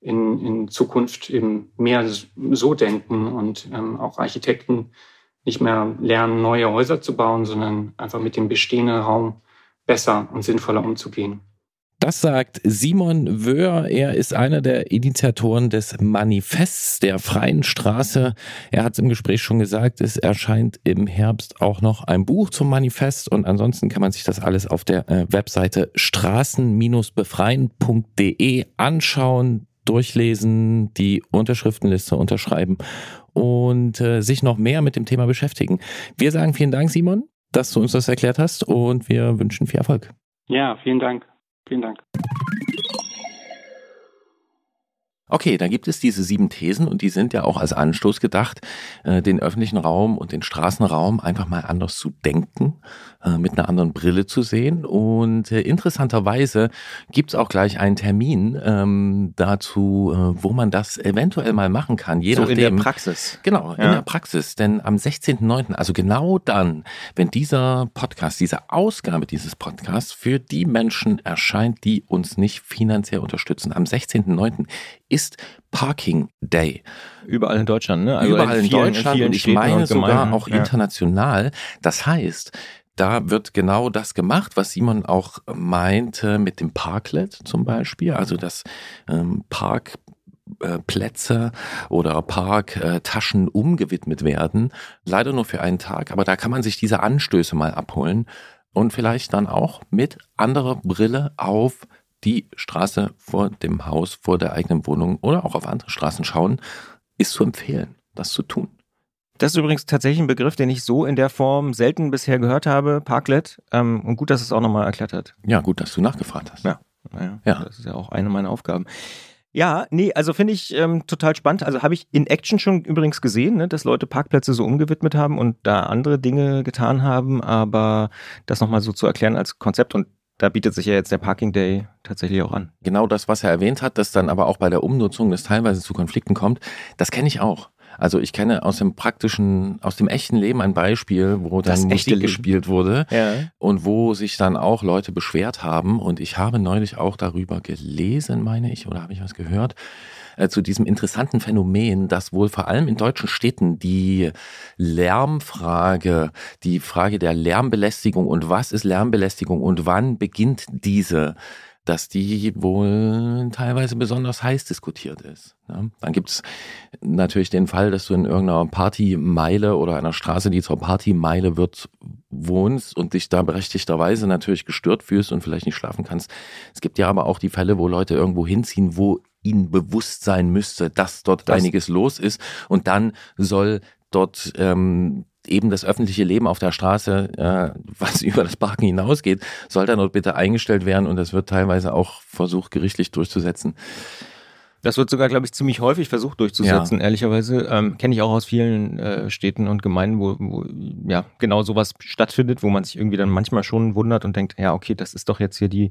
in, in Zukunft eben mehr so denken und ähm, auch Architekten nicht mehr lernen, neue Häuser zu bauen, sondern einfach mit dem bestehenden Raum besser und sinnvoller umzugehen. Das sagt Simon Wöhr. Er ist einer der Initiatoren des Manifests der Freien Straße. Er hat es im Gespräch schon gesagt, es erscheint im Herbst auch noch ein Buch zum Manifest und ansonsten kann man sich das alles auf der äh, Webseite straßen-befreien.de anschauen, durchlesen, die Unterschriftenliste unterschreiben und äh, sich noch mehr mit dem Thema beschäftigen. Wir sagen vielen Dank, Simon, dass du uns das erklärt hast und wir wünschen viel Erfolg. Ja, vielen Dank. Vielen Dank. Okay, da gibt es diese sieben Thesen und die sind ja auch als Anstoß gedacht, äh, den öffentlichen Raum und den Straßenraum einfach mal anders zu denken, äh, mit einer anderen Brille zu sehen. Und äh, interessanterweise gibt es auch gleich einen Termin ähm, dazu, wo man das eventuell mal machen kann. Je so nachdem, in der Praxis. Genau, ja. in der Praxis. Denn am 16.09., also genau dann, wenn dieser Podcast, diese Ausgabe dieses Podcasts für die Menschen erscheint, die uns nicht finanziell unterstützen, am 16.09 ist Parking Day. Überall in Deutschland, ne? Also Überall in, vielen, Deutschland in und ich meine und sogar auch ja. international. Das heißt, da wird genau das gemacht, was Simon auch meinte mit dem Parklet zum Beispiel, also dass ähm, Parkplätze oder Parktaschen umgewidmet werden. Leider nur für einen Tag, aber da kann man sich diese Anstöße mal abholen und vielleicht dann auch mit anderer Brille auf die Straße vor dem Haus, vor der eigenen Wohnung oder auch auf andere Straßen schauen, ist zu empfehlen, das zu tun. Das ist übrigens tatsächlich ein Begriff, den ich so in der Form selten bisher gehört habe, Parklet. Ähm, und gut, dass es auch nochmal erklärt hat. Ja, gut, dass du nachgefragt hast. Ja, naja, ja. das ist ja auch eine meiner Aufgaben. Ja, nee, also finde ich ähm, total spannend. Also habe ich in Action schon übrigens gesehen, ne, dass Leute Parkplätze so umgewidmet haben und da andere Dinge getan haben, aber das nochmal so zu erklären als Konzept und da bietet sich ja jetzt der Parking Day tatsächlich auch an. Genau das, was er erwähnt hat, dass dann aber auch bei der Umnutzung das teilweise zu Konflikten kommt, das kenne ich auch. Also ich kenne aus dem praktischen, aus dem echten Leben ein Beispiel, wo dann Musik gespielt wurde ja. und wo sich dann auch Leute beschwert haben. Und ich habe neulich auch darüber gelesen, meine ich, oder habe ich was gehört, äh, zu diesem interessanten Phänomen, dass wohl vor allem in deutschen Städten die Lärmfrage, die Frage der Lärmbelästigung und was ist Lärmbelästigung und wann beginnt diese, dass die wohl teilweise besonders heiß diskutiert ist. Ja, dann gibt's natürlich den Fall, dass du in irgendeiner Partymeile oder einer Straße, die zur Partymeile wird, wohnst und dich da berechtigterweise natürlich gestört fühlst und vielleicht nicht schlafen kannst. Es gibt ja aber auch die Fälle, wo Leute irgendwo hinziehen, wo ihnen bewusst sein müsste, dass dort das einiges los ist und dann soll dort ähm, eben das öffentliche Leben auf der Straße, äh, was <laughs> über das Parken hinausgeht, soll dann dort bitte eingestellt werden und das wird teilweise auch versucht, gerichtlich durchzusetzen. Das wird sogar, glaube ich, ziemlich häufig versucht durchzusetzen, ja. ehrlicherweise. Ähm, Kenne ich auch aus vielen äh, Städten und Gemeinden, wo, wo ja genau sowas stattfindet, wo man sich irgendwie dann manchmal schon wundert und denkt, ja, okay, das ist doch jetzt hier die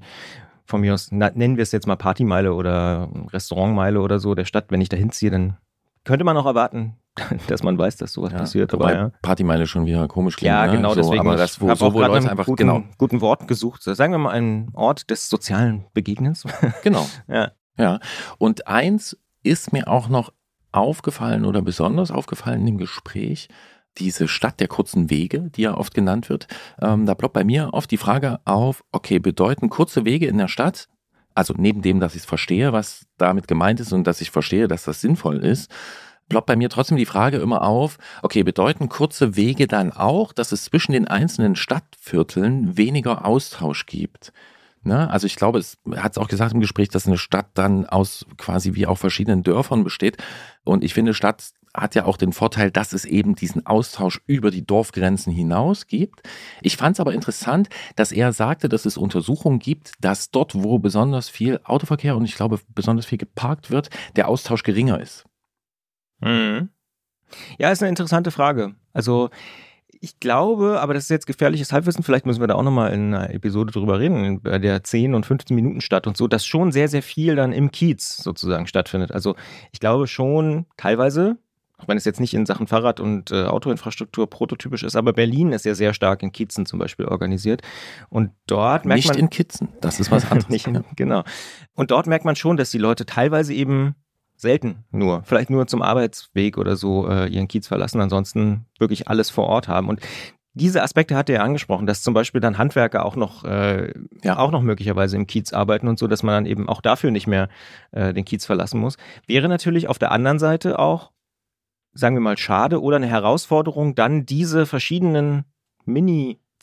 von mir aus, na, nennen wir es jetzt mal Partymeile oder Restaurantmeile oder so der Stadt. Wenn ich da hinziehe, dann könnte man auch erwarten, <laughs> dass man weiß, dass sowas ja, passiert. Aber ja. Partymeile schon wieder komisch klingt. Ja, ne? genau, so, deswegen. Aber das, wo, so, wo Leute einfach, guten, genau. guten Wort gesucht. Sagen wir mal einen Ort des sozialen Begegnens. <laughs> <laughs> Genau. ja. Ja. Und eins ist mir auch noch aufgefallen oder besonders aufgefallen dem Gespräch, diese Stadt der kurzen Wege, die ja oft genannt wird. Ähm, da ploppt bei mir oft die Frage auf, okay, bedeuten kurze Wege in der Stadt, also neben dem, dass ich es verstehe, was damit gemeint ist und dass ich verstehe, dass das sinnvoll ist, ploppt bei mir trotzdem die Frage immer auf, okay, bedeuten kurze Wege dann auch, dass es zwischen den einzelnen Stadtvierteln weniger Austausch gibt? Ne? Also ich glaube, es hat es auch gesagt im Gespräch, dass eine Stadt dann aus quasi wie auch verschiedenen Dörfern besteht. Und ich finde, Stadt hat ja auch den Vorteil, dass es eben diesen Austausch über die Dorfgrenzen hinaus gibt. Ich fand es aber interessant, dass er sagte, dass es Untersuchungen gibt, dass dort, wo besonders viel Autoverkehr und ich glaube besonders viel geparkt wird, der Austausch geringer ist. Mhm. Ja, ist eine interessante Frage. Also ich glaube, aber das ist jetzt gefährliches Halbwissen, vielleicht müssen wir da auch nochmal in einer Episode drüber reden, bei der 10 und 15 Minuten Stadt und so, dass schon sehr, sehr viel dann im Kiez sozusagen stattfindet. Also ich glaube schon teilweise, auch wenn es jetzt nicht in Sachen Fahrrad- und äh, Autoinfrastruktur prototypisch ist, aber Berlin ist ja sehr stark in Kiezen zum Beispiel organisiert. Und dort merkt nicht man. Nicht in Kitzen, das ist was <laughs> anderes. nicht genau. Und dort merkt man schon, dass die Leute teilweise eben selten nur, vielleicht nur zum Arbeitsweg oder so äh, ihren Kiez verlassen, ansonsten wirklich alles vor Ort haben. Und diese Aspekte hat er ja angesprochen, dass zum Beispiel dann Handwerker auch noch, äh, ja. auch noch möglicherweise im Kiez arbeiten und so, dass man dann eben auch dafür nicht mehr äh, den Kiez verlassen muss. Wäre natürlich auf der anderen Seite auch, sagen wir mal, schade oder eine Herausforderung, dann diese verschiedenen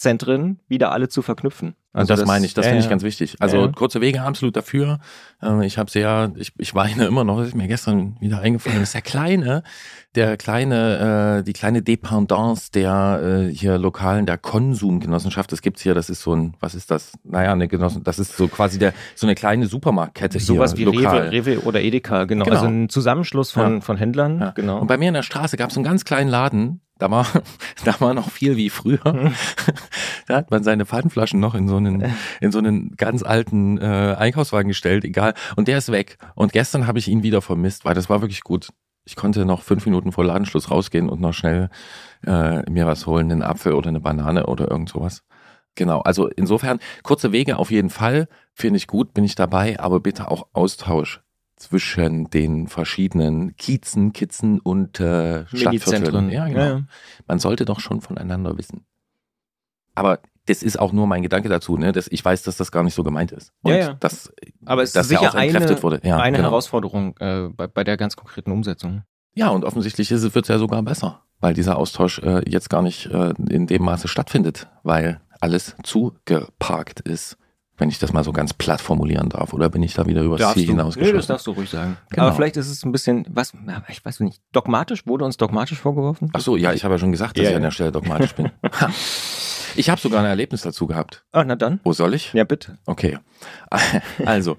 Mini-Zentren wieder alle zu verknüpfen. Also das, das meine ich, das ja, finde ich ganz wichtig. Also ja. kurze Wege absolut dafür. Ähm, ich habe sehr, ich, ich weine immer noch, das ist mir gestern wieder eingefallen, das ist der kleine, der kleine, äh, die kleine Dependance der äh, hier lokalen, der Konsumgenossenschaft. Das gibt's hier, das ist so ein, was ist das? Naja, eine Genossenschaft, das ist so quasi der, so eine kleine Supermarktkette. Sowas wie lokal. Rewe, Rewe oder Edeka, genau. genau. Also ein Zusammenschluss von, ja. von Händlern, genau. Und bei mir in der Straße gab's einen ganz kleinen Laden, da war, <laughs> da war noch viel wie früher. Mhm. <laughs> da hat man seine Pfandflaschen noch in so einen, in so einen ganz alten äh, Einkaufswagen gestellt, egal. Und der ist weg. Und gestern habe ich ihn wieder vermisst, weil das war wirklich gut. Ich konnte noch fünf Minuten vor Ladenschluss rausgehen und noch schnell äh, mir was holen, einen Apfel oder eine Banane oder irgend sowas. Genau, also insofern kurze Wege auf jeden Fall, finde ich gut, bin ich dabei, aber bitte auch Austausch zwischen den verschiedenen Kiezen, Kitzen und äh, Stadtvierteln. Ja, genau. Ja, Man sollte doch schon voneinander wissen. Aber das ist auch nur mein Gedanke dazu, ne? Das, ich weiß, dass das gar nicht so gemeint ist. Und ja, ja. Das, Aber es ist sicher eine, wurde. Ja, eine genau. Herausforderung äh, bei, bei der ganz konkreten Umsetzung. Ja, und offensichtlich wird es ja sogar besser, weil dieser Austausch äh, jetzt gar nicht äh, in dem Maße stattfindet, weil alles zugeparkt ist wenn ich das mal so ganz platt formulieren darf. Oder bin ich da wieder übers Ziel hinausgeschossen? Nee, das darfst du ruhig sagen. Genau. Aber vielleicht ist es ein bisschen, was, ich weiß nicht, dogmatisch? Wurde uns dogmatisch vorgeworfen? Ach so, ja, ich habe ja schon gesagt, dass ja, ich an der Stelle dogmatisch bin. <laughs> ich habe sogar ein Erlebnis dazu gehabt. Ah, na dann. Wo soll ich? Ja, bitte. Okay. <laughs> Also,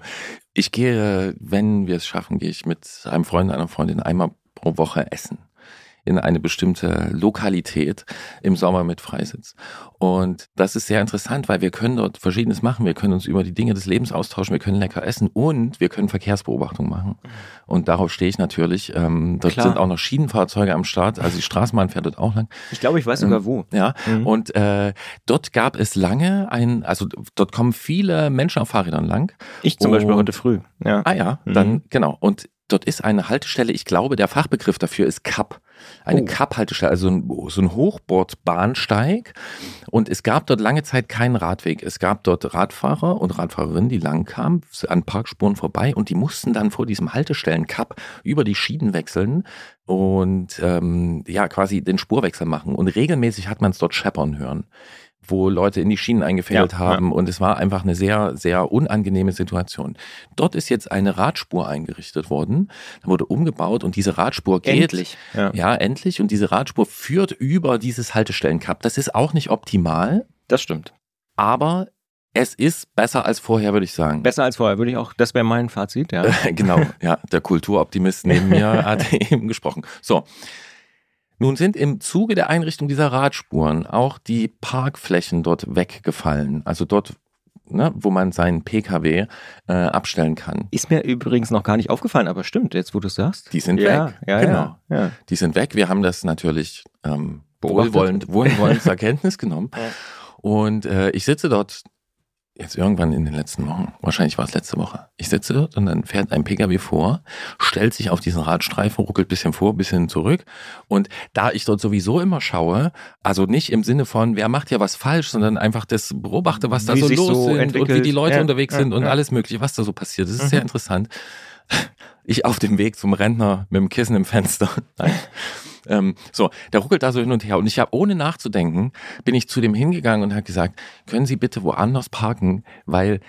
ich gehe, wenn wir es schaffen, gehe ich mit einem Freund, einer Freundin einmal pro Woche essen in eine bestimmte Lokalität im Sommer mit Freisitz. Und das ist sehr interessant, weil wir können dort Verschiedenes machen. Wir können uns über die Dinge des Lebens austauschen, wir können lecker essen und wir können Verkehrsbeobachtung machen. Und darauf stehe ich natürlich. Ähm, dort Klar. sind auch noch Schienenfahrzeuge am Start, also die Straßenbahn fährt dort auch lang. Ich glaube, ich weiß sogar ähm, wo. Ja, mhm. und äh, dort gab es lange ein, also dort kommen viele Menschen auf Fahrrädern lang. Ich zum und, Beispiel heute früh. Ja. Ah ja, mhm. dann genau. Und dort ist eine Haltestelle, ich glaube, der Fachbegriff dafür ist Cup. Eine oh. Cup-Haltestelle, also ein, so ein Hochbordbahnsteig. Und es gab dort lange Zeit keinen Radweg. Es gab dort Radfahrer und Radfahrerinnen, die lang kamen, an Parkspuren vorbei und die mussten dann vor diesem Haltestellen-Cup über die Schienen wechseln und ähm, ja, quasi den Spurwechsel machen. Und regelmäßig hat man es dort scheppern hören wo Leute in die Schienen eingefädelt ja, haben ja. und es war einfach eine sehr, sehr unangenehme Situation. Dort ist jetzt eine Radspur eingerichtet worden, da wurde umgebaut und diese Radspur geht. Endlich. Ja. ja, endlich. Und diese Radspur führt über dieses Haltestellenkap. Das ist auch nicht optimal. Das stimmt. Aber es ist besser als vorher, würde ich sagen. Besser als vorher, würde ich auch, das wäre mein Fazit, ja. <laughs> genau, ja. Der Kulturoptimist neben mir <laughs> hat eben gesprochen. So. Nun sind im Zuge der Einrichtung dieser Radspuren auch die Parkflächen dort weggefallen. Also dort, ne, wo man seinen Pkw äh, abstellen kann. Ist mir übrigens noch gar nicht aufgefallen, aber stimmt, jetzt wo du es sagst. Die sind ja, weg. Ja, genau. Ja. Die sind weg. Wir haben das natürlich ähm, wohlwollend, wohlwollend zur Kenntnis genommen. Und äh, ich sitze dort jetzt irgendwann in den letzten Wochen, wahrscheinlich war es letzte Woche, ich sitze dort und dann fährt ein Pkw vor, stellt sich auf diesen Radstreifen, ruckelt bisschen vor, bisschen zurück. Und da ich dort sowieso immer schaue, also nicht im Sinne von, wer macht ja was falsch, sondern einfach das beobachte, was da wie so los so entwickelt. und wie die Leute ja, unterwegs ja, sind und ja. alles mögliche, was da so passiert. Das ist mhm. sehr interessant. Ich auf dem Weg zum Rentner mit dem Kissen im Fenster. <laughs> Ähm, so, der ruckelt da so hin und her. Und ich habe, ohne nachzudenken, bin ich zu dem hingegangen und habe gesagt, können Sie bitte woanders parken, weil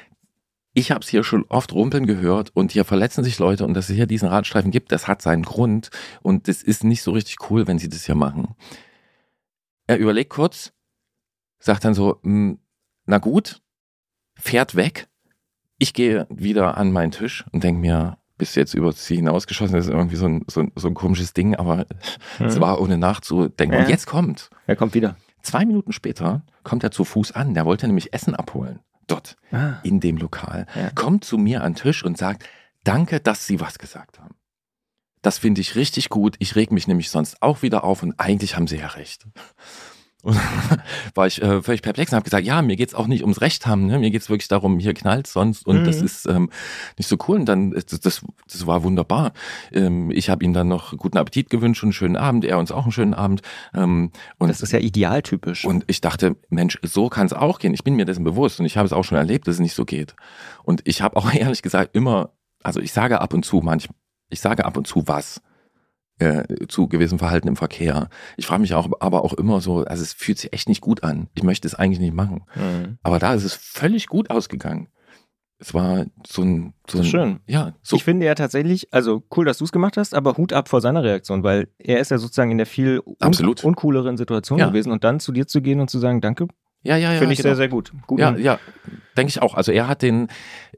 ich habe es hier schon oft rumpeln gehört und hier verletzen sich Leute und dass es hier diesen Radstreifen gibt, das hat seinen Grund und das ist nicht so richtig cool, wenn sie das hier machen. Er überlegt kurz, sagt dann so, hm, na gut, fährt weg. Ich gehe wieder an meinen Tisch und denke mir, bis jetzt über sie hinausgeschossen. Das ist irgendwie so ein, so ein, so ein komisches Ding, aber mhm. es war ohne nachzudenken. Ja. Und jetzt kommt. Er kommt wieder. Zwei Minuten später kommt er zu Fuß an. Der wollte nämlich Essen abholen. Dort, ah. in dem Lokal. Ja. Kommt zu mir an den Tisch und sagt, danke, dass Sie was gesagt haben. Das finde ich richtig gut. Ich reg mich nämlich sonst auch wieder auf und eigentlich haben Sie ja recht. Und <laughs> war ich äh, völlig perplex und habe gesagt, ja, mir geht's auch nicht ums Recht haben, ne? mir geht's wirklich darum, hier knallt sonst und mhm. das ist ähm, nicht so cool. Und dann, das, das, das war wunderbar. Ähm, ich habe ihm dann noch guten Appetit gewünscht und einen schönen Abend, er uns auch einen schönen Abend. Ähm, und das ist ja idealtypisch. Und ich dachte, Mensch, so kann es auch gehen. Ich bin mir dessen bewusst und ich habe es auch schon erlebt, dass es nicht so geht. Und ich habe auch <laughs> ehrlich gesagt immer, also ich sage ab und zu manchmal, ich sage ab und zu was äh, zu gewissen Verhalten im Verkehr. Ich frage mich auch, aber auch immer so, also es fühlt sich echt nicht gut an. Ich möchte es eigentlich nicht machen. Mhm. Aber da ist es völlig gut ausgegangen. Es war so ein, so ein schön. Ja, so. Ich finde ja tatsächlich, also cool, dass du es gemacht hast, aber Hut ab vor seiner Reaktion, weil er ist ja sozusagen in der viel un uncooleren Situation ja. gewesen und dann zu dir zu gehen und zu sagen, danke, ja, ja, ja. Finde ich genau. sehr, sehr gut. Guten ja, ja, denke ich auch. Also er hat den,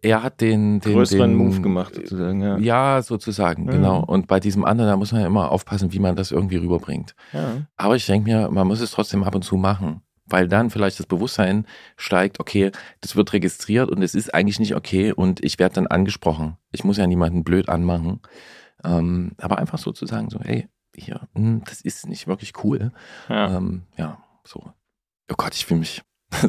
er hat den, den größeren den, Move gemacht sozusagen. Ja, ja sozusagen, mhm. genau. Und bei diesem anderen, da muss man ja immer aufpassen, wie man das irgendwie rüberbringt. Ja. Aber ich denke mir, man muss es trotzdem ab und zu machen, weil dann vielleicht das Bewusstsein steigt, okay, das wird registriert und es ist eigentlich nicht okay und ich werde dann angesprochen. Ich muss ja niemanden blöd anmachen. Ähm, aber einfach so zu sagen, so, hey, hier, mh, hm, das ist nicht wirklich cool. Ja, ähm, ja so. Oh Gott, ich fühle mich. <laughs>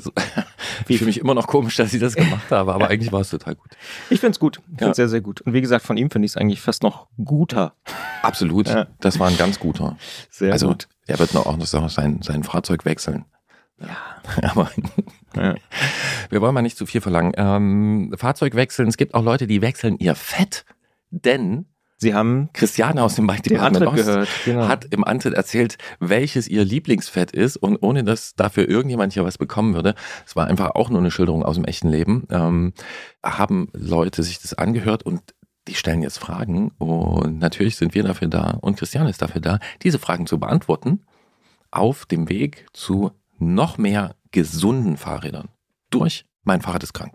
ich fühle mich immer noch komisch, dass ich das gemacht habe, aber eigentlich war es total gut. Ich finde es gut. Ich finde es ja. sehr, sehr gut. Und wie gesagt, von ihm finde ich es eigentlich fast noch guter. Absolut. Ja. Das war ein ganz guter. Sehr also, gut. Er wird noch auch noch sein, sein Fahrzeug wechseln. Ja. <laughs> Aber ja. wir wollen mal nicht zu viel verlangen. Ähm, Fahrzeug wechseln. Es gibt auch Leute, die wechseln ihr Fett, denn Sie haben Christiane aus dem Bike Department gehört, genau. hat im Antritt erzählt, welches ihr Lieblingsfett ist. Und ohne dass dafür irgendjemand hier was bekommen würde, es war einfach auch nur eine Schilderung aus dem echten Leben, ähm, haben Leute sich das angehört und die stellen jetzt Fragen. Und natürlich sind wir dafür da und Christiane ist dafür da, diese Fragen zu beantworten. Auf dem Weg zu noch mehr gesunden Fahrrädern. Durch. Mein Fahrrad ist krank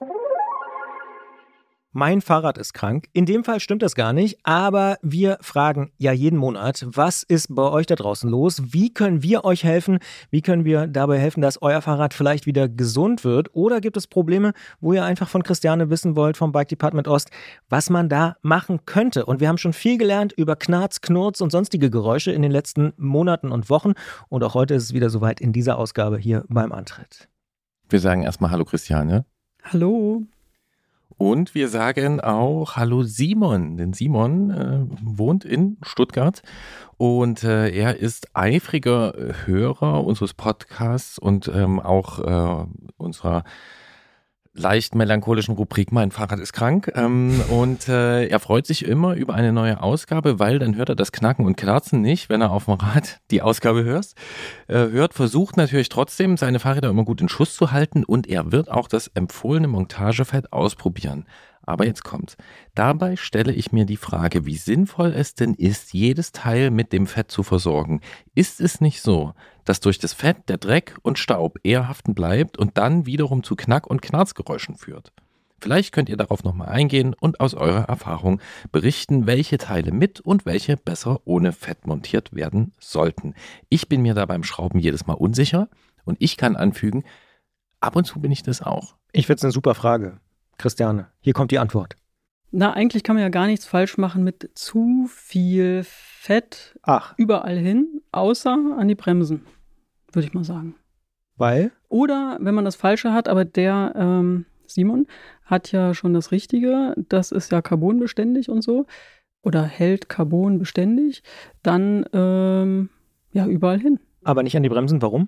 mein Fahrrad ist krank. In dem Fall stimmt das gar nicht, aber wir fragen ja jeden Monat, was ist bei euch da draußen los? Wie können wir euch helfen? Wie können wir dabei helfen, dass euer Fahrrad vielleicht wieder gesund wird? Oder gibt es Probleme, wo ihr einfach von Christiane wissen wollt vom Bike Department Ost, was man da machen könnte? Und wir haben schon viel gelernt über Knarz, Knurz und sonstige Geräusche in den letzten Monaten und Wochen. Und auch heute ist es wieder soweit in dieser Ausgabe hier beim Antritt. Wir sagen erstmal Hallo Christiane. Hallo. Und wir sagen auch Hallo Simon, denn Simon äh, wohnt in Stuttgart und äh, er ist eifriger Hörer unseres Podcasts und ähm, auch äh, unserer leicht melancholischen Rubrik Mein Fahrrad ist krank. Ähm, und äh, er freut sich immer über eine neue Ausgabe, weil dann hört er das Knacken und Knarzen nicht, wenn er auf dem Rad die Ausgabe hört. Äh, hört, versucht natürlich trotzdem, seine Fahrräder immer gut in Schuss zu halten und er wird auch das empfohlene Montagefett ausprobieren. Aber jetzt kommt's. Dabei stelle ich mir die Frage, wie sinnvoll es denn ist, jedes Teil mit dem Fett zu versorgen. Ist es nicht so, dass durch das Fett der Dreck und Staub eher haften bleibt und dann wiederum zu Knack- und Knarzgeräuschen führt? Vielleicht könnt ihr darauf nochmal eingehen und aus eurer Erfahrung berichten, welche Teile mit und welche besser ohne Fett montiert werden sollten. Ich bin mir da beim Schrauben jedes Mal unsicher und ich kann anfügen, ab und zu bin ich das auch. Ich finde es eine super Frage. Christiane, hier kommt die Antwort. Na, eigentlich kann man ja gar nichts falsch machen mit zu viel Fett Ach. überall hin, außer an die Bremsen, würde ich mal sagen. Weil? Oder wenn man das Falsche hat, aber der ähm, Simon hat ja schon das Richtige, das ist ja carbonbeständig und so, oder hält Carbon beständig, dann ähm, ja überall hin. Aber nicht an die Bremsen, warum?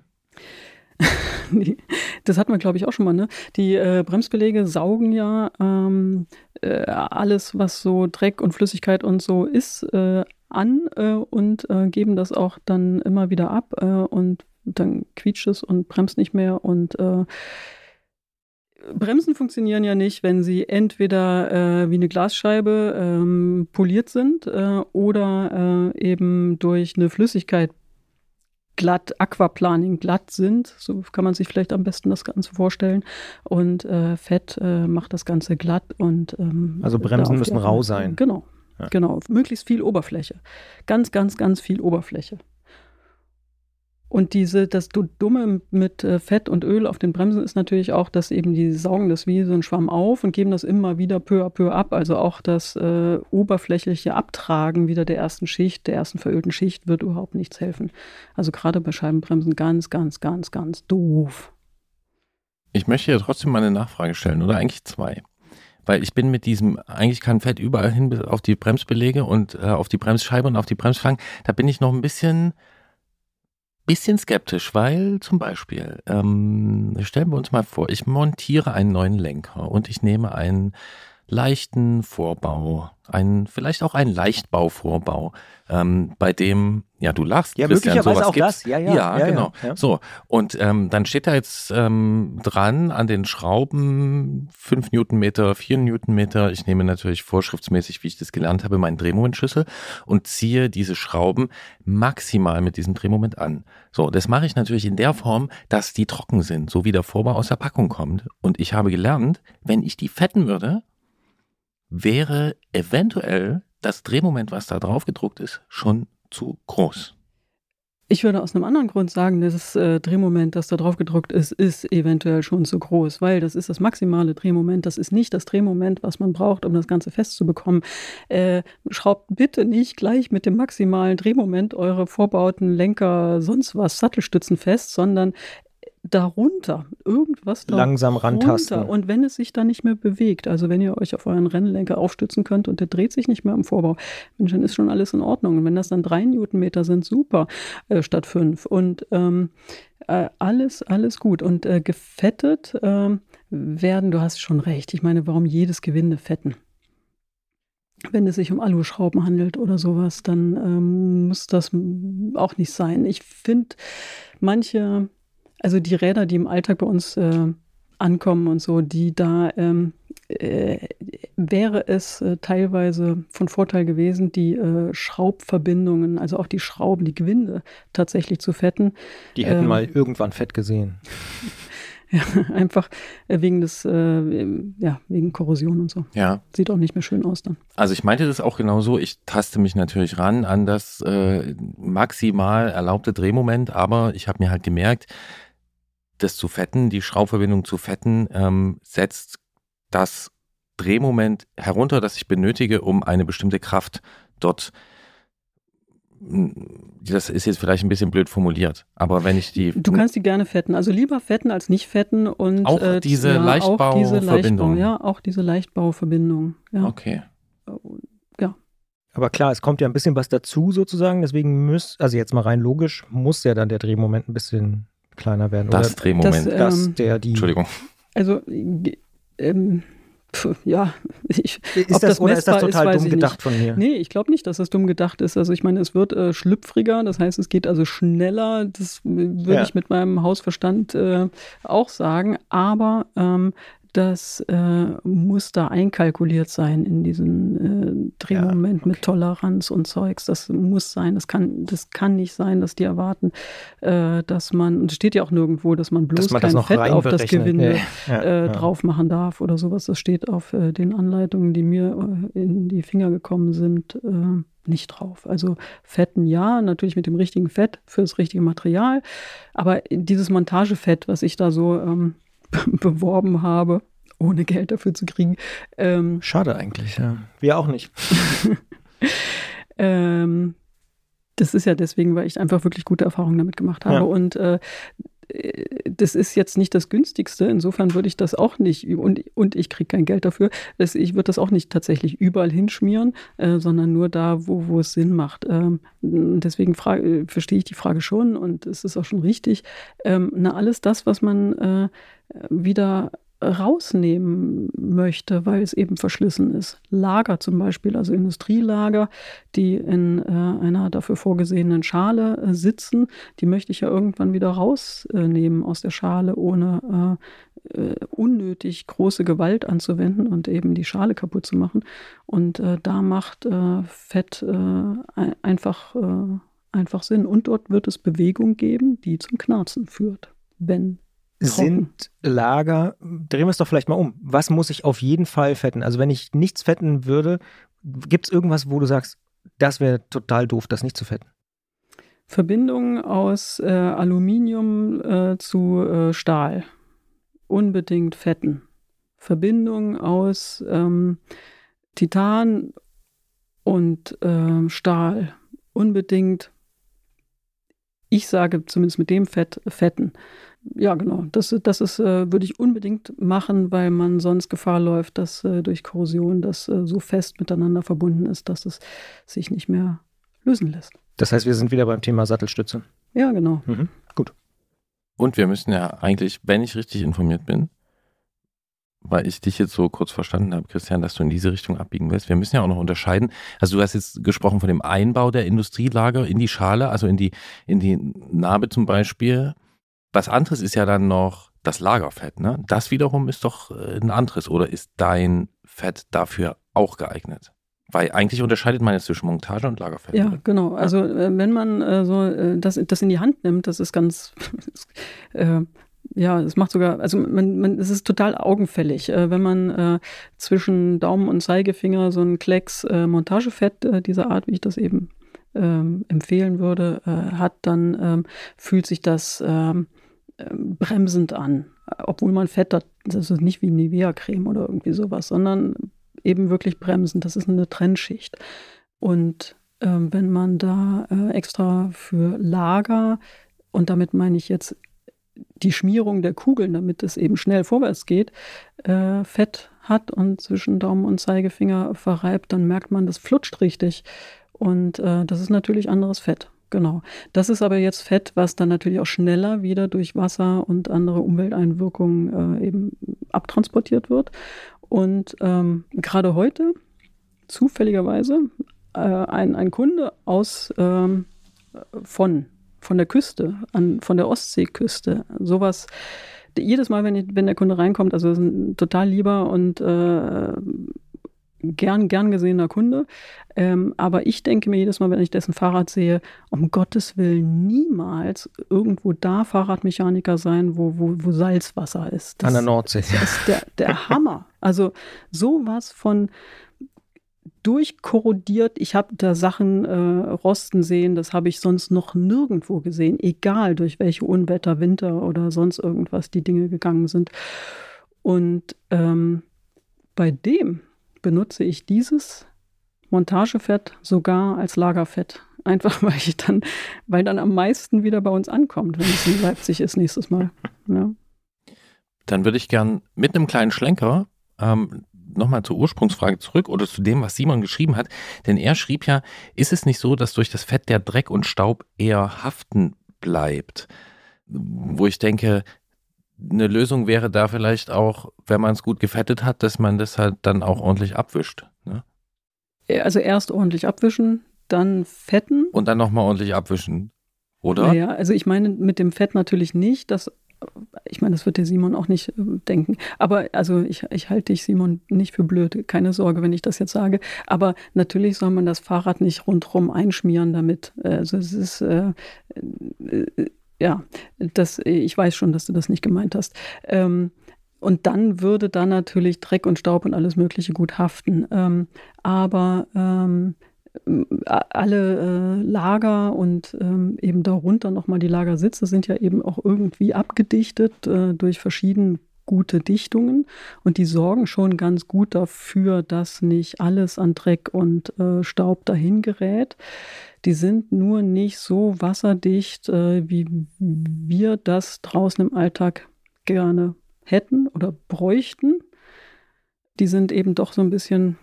<laughs> <laughs> das hat man, glaube ich, auch schon mal, ne? Die äh, Bremsbeläge saugen ja ähm, äh, alles, was so Dreck und Flüssigkeit und so ist, äh, an äh, und äh, geben das auch dann immer wieder ab äh, und dann quietscht es und bremst nicht mehr und Bremsen funktionieren ja nicht, wenn sie entweder wie eine Glasscheibe ähm, poliert sind oder eben durch eine Flüssigkeit glatt, Aquaplaning glatt sind. So kann man sich vielleicht am besten das Ganze vorstellen. Und äh, Fett äh, macht das Ganze glatt und ähm, also Bremsen müssen rau sein. Genau, ja. genau. Möglichst viel Oberfläche. Ganz, ganz, ganz viel Oberfläche. Und diese, das Dumme mit äh, Fett und Öl auf den Bremsen ist natürlich auch, dass eben die saugen das wie so ein Schwamm auf und geben das immer wieder peu à peu ab. Also auch das äh, oberflächliche Abtragen wieder der ersten Schicht, der ersten verölten Schicht, wird überhaupt nichts helfen. Also gerade bei Scheibenbremsen ganz, ganz, ganz, ganz doof. Ich möchte ja trotzdem mal eine Nachfrage stellen, oder eigentlich zwei. Weil ich bin mit diesem, eigentlich kann Fett überall hin auf die Bremsbelege und äh, auf die Bremsscheibe und auf die Bremsflanken, da bin ich noch ein bisschen bisschen skeptisch, weil zum Beispiel, ähm, stellen wir uns mal vor, ich montiere einen neuen Lenker und ich nehme einen leichten Vorbau, einen, vielleicht auch einen Leichtbauvorbau, ähm, bei dem, ja, du lachst, ja, Christian, möglicherweise sowas auch gibt's. das, ja, ja, ja, ja, genau. ja. So, und ähm, dann steht da jetzt ähm, dran an den Schrauben 5 Newtonmeter, 4 Newtonmeter. Ich nehme natürlich vorschriftsmäßig, wie ich das gelernt habe, meinen Drehmomentschlüssel und ziehe diese Schrauben maximal mit diesem Drehmoment an. So, das mache ich natürlich in der Form, dass die trocken sind, so wie der Vorbau aus der Packung kommt. Und ich habe gelernt, wenn ich die fetten würde, wäre eventuell das Drehmoment, was da drauf gedruckt ist, schon zu groß. Ich würde aus einem anderen Grund sagen, das äh, Drehmoment, das da drauf gedruckt ist, ist eventuell schon zu groß, weil das ist das maximale Drehmoment. Das ist nicht das Drehmoment, was man braucht, um das Ganze festzubekommen. Äh, schraubt bitte nicht gleich mit dem maximalen Drehmoment eure vorbauten Lenker, sonst was, Sattelstützen fest, sondern darunter, irgendwas darunter. Langsam rantasten. Und wenn es sich dann nicht mehr bewegt, also wenn ihr euch auf euren Rennlenker aufstützen könnt und der dreht sich nicht mehr im Vorbau, Mensch, dann ist schon alles in Ordnung. Und wenn das dann drei Newtonmeter sind, super, äh, statt fünf. Und ähm, äh, alles, alles gut. Und äh, gefettet ähm, werden, du hast schon recht. Ich meine, warum jedes Gewinde fetten? Wenn es sich um Aluschrauben handelt oder sowas, dann ähm, muss das auch nicht sein. Ich finde, manche also die Räder, die im Alltag bei uns äh, ankommen und so, die da ähm, äh, wäre es äh, teilweise von Vorteil gewesen, die äh, Schraubverbindungen, also auch die Schrauben, die Gewinde tatsächlich zu fetten. Die hätten Ähm, mal irgendwann fett gesehen. <laughs> Ja, einfach wegen des, äh, ja, wegen Korrosion und so. Ja, Sieht auch nicht mehr schön aus dann. also ich meinte das auch genau so. Ich taste mich natürlich ran an das äh, maximal erlaubte Drehmoment, aber ich habe mir halt gemerkt, das zu fetten, die Schraubverbindung zu fetten, ähm, setzt das Drehmoment herunter, das ich benötige, um eine bestimmte Kraft dort das ist jetzt vielleicht ein bisschen blöd formuliert, aber wenn ich die Du kannst die gerne fetten. Also lieber fetten als nicht fetten und Auch äh, diese ja, auch diese Leichtbauverbindung. Leichtbau, ja, auch diese Leichtbauverbindung. Ja. okay. Aber klar, es kommt ja ein bisschen was dazu sozusagen, deswegen muss, also jetzt mal rein logisch, muss ja dann der Drehmoment ein bisschen kleiner werden. Das oder Drehmoment. Das, dass ähm, der die. Entschuldigung. Also, äh, ähm, pf, ja, <laughs> ich, Ist ob das, das oder ist das ist, total weiß dumm gedacht von mir? nee, ich glaube nicht, dass das dumm gedacht ist. Also ich meine, es wird äh, schlüpfriger, das heißt, es geht also schneller. Das würde Ja. ich mit meinem Hausverstand äh, auch sagen. Aber ähm, das äh, muss da einkalkuliert sein in diesen äh, Drehmoment okay. mit Toleranz und Zeugs. Das muss sein. Das kann, das kann nicht sein, dass die erwarten, äh, dass man, und es steht ja auch nirgendwo, dass man bloß Dass man kein Fett auf das. Gewinde Ja, ja, äh, ja. drauf machen darf oder sowas. Das steht auf äh, den Anleitungen, die mir äh, in die Finger gekommen sind, nicht drauf. Also Fetten ja, natürlich mit dem richtigen Fett für das richtige Material. Aber dieses Montagefett, was ich da so ähm, <laughs> beworben habe, ohne Geld dafür zu kriegen, ähm, Schade eigentlich, ja. Wir auch nicht. <laughs> ähm, das ist ja deswegen, weil ich einfach wirklich gute Erfahrungen damit gemacht habe. Ja. Und äh, das ist jetzt nicht das günstigste. Insofern würde ich das auch nicht, und, und ich kriege kein Geld dafür, das, ich würde das auch nicht tatsächlich überall hinschmieren, äh, sondern nur da, wo, wo es Sinn macht. Ähm, deswegen frage, verstehe ich die Frage schon und es ist auch schon richtig. Ähm, na, alles das, was man äh, wieder rausnehmen möchte, weil es eben verschlissen ist. Lager zum Beispiel, also Industrielager, die in äh, einer dafür vorgesehenen Schale äh, sitzen, die möchte ich ja irgendwann wieder rausnehmen aus der Schale, ohne äh, unnötig große Gewalt anzuwenden und eben die Schale kaputt zu machen. Und da macht Fett ein- einfach, einfach Sinn. Und dort wird es Bewegung geben, die zum Knarzen führt, wenn. Sind Lager, drehen wir es doch vielleicht mal um. Was muss ich auf jeden Fall fetten? Also wenn ich nichts fetten würde, gibt es irgendwas, wo du sagst, das wäre total doof, das nicht zu fetten? Verbindungen aus äh, Aluminium äh, zu äh, Stahl. Unbedingt Fetten. Verbindungen aus ähm, Titan und ähm, Stahl. Unbedingt, ich sage zumindest mit dem Fett, Fetten. Ja, genau. Das, das ist, äh, würde ich unbedingt machen, weil man sonst Gefahr läuft, dass äh, durch Korrosion das äh, so fest miteinander verbunden ist, dass es sich nicht mehr lösen lässt. Das heißt, wir sind wieder beim Thema Sattelstütze. Ja, genau. Mhm. Gut. Und wir müssen ja eigentlich, wenn ich richtig informiert bin, weil ich dich jetzt so kurz verstanden habe, Christian, dass du in diese Richtung abbiegen willst. Wir müssen ja auch noch unterscheiden. Also du hast jetzt gesprochen von dem Einbau der Industrielager in die Schale, also in die, in die Narbe zum Beispiel. Was anderes ist ja dann noch das Lagerfett. Ne? Das wiederum ist doch äh, ein anderes. Oder ist dein Fett dafür auch geeignet? Weil eigentlich unterscheidet man jetzt zwischen Montage und Lagerfett. Ja, oder? genau. Also äh, wenn man äh, so äh, das, das in die Hand nimmt, das ist ganz, <laughs> äh, ja, es macht sogar, also man, man, es ist total augenfällig, äh, wenn man zwischen Daumen und Zeigefinger so ein Klecks Montagefett dieser Art, wie ich das eben ähm, empfehlen würde, hat, dann ähm, fühlt sich das ähm, bremsend an. Obwohl man Fett hat, das ist nicht wie Nivea-Creme oder irgendwie sowas, sondern eben wirklich bremsen. Das ist eine Trennschicht. Und äh, wenn man da äh, extra für Lager, und damit meine ich jetzt die Schmierung der Kugeln, damit es eben schnell vorwärts geht, äh, Fett hat und zwischen Daumen und Zeigefinger verreibt, dann merkt man, das flutscht richtig. Und äh, das ist natürlich anderes Fett. Genau. Das ist aber jetzt Fett, was dann natürlich auch schneller wieder durch Wasser und andere Umwelteinwirkungen äh, eben abtransportiert wird. Und ähm, gerade heute, zufälligerweise, äh, ein, ein Kunde aus ähm, von, von der Küste, an, von der Ostseeküste, sowas, jedes Mal, wenn, ich, wenn der Kunde reinkommt, also ist ein total lieber und äh, gern, gern gesehener Kunde. Ähm, aber ich denke mir jedes Mal, wenn ich dessen Fahrrad sehe, um Gottes Willen niemals irgendwo da Fahrradmechaniker sein, wo, wo, wo Salzwasser ist. Das, An der Nordsee. Das ist der, der <laughs> Hammer. Also sowas von durchkorrodiert. Ich habe da Sachen äh, rosten sehen, das habe ich sonst noch nirgendwo gesehen, egal durch welche Unwetter, Winter oder sonst irgendwas die Dinge gegangen sind. Und ähm, bei dem benutze ich dieses Montagefett sogar als Lagerfett. <laughs> Einfach weil ich dann, weil dann am meisten wieder bei uns ankommt, wenn es in Leipzig ist nächstes Mal. Ja. Dann würde ich gern mit einem kleinen Schlenker ähm, nochmal zur Ursprungsfrage zurück oder zu dem, was Simon geschrieben hat. Denn er schrieb ja, ist es nicht so, dass durch das Fett der Dreck und Staub eher haften bleibt? Wo ich denke, eine Lösung wäre da vielleicht auch, wenn man es gut gefettet hat, dass man das halt dann auch ordentlich abwischt. Ne? Also erst ordentlich abwischen, dann fetten. Und dann nochmal ordentlich abwischen, oder? Naja, also ich meine mit dem Fett natürlich nicht, dass ich meine, das wird der Simon auch nicht äh, denken. Aber also ich, ich halte dich, Simon, nicht für blöd. Keine Sorge, wenn ich das jetzt sage. Aber natürlich soll man das Fahrrad nicht rundherum einschmieren damit. Also es ist äh, äh, ja, das, ich weiß schon, dass du das nicht gemeint hast. Ähm, und dann würde da natürlich Dreck und Staub und alles Mögliche gut haften. Ähm, aber ähm, alle äh, Lager und ähm, eben darunter nochmal die Lagersitze sind ja eben auch irgendwie abgedichtet äh, durch verschiedene gute Dichtungen und die sorgen schon ganz gut dafür, dass nicht alles an Dreck und äh, Staub dahin gerät. Die sind nur nicht so wasserdicht, äh, wie wir das draußen im Alltag gerne hätten oder bräuchten. Die sind eben doch so ein bisschen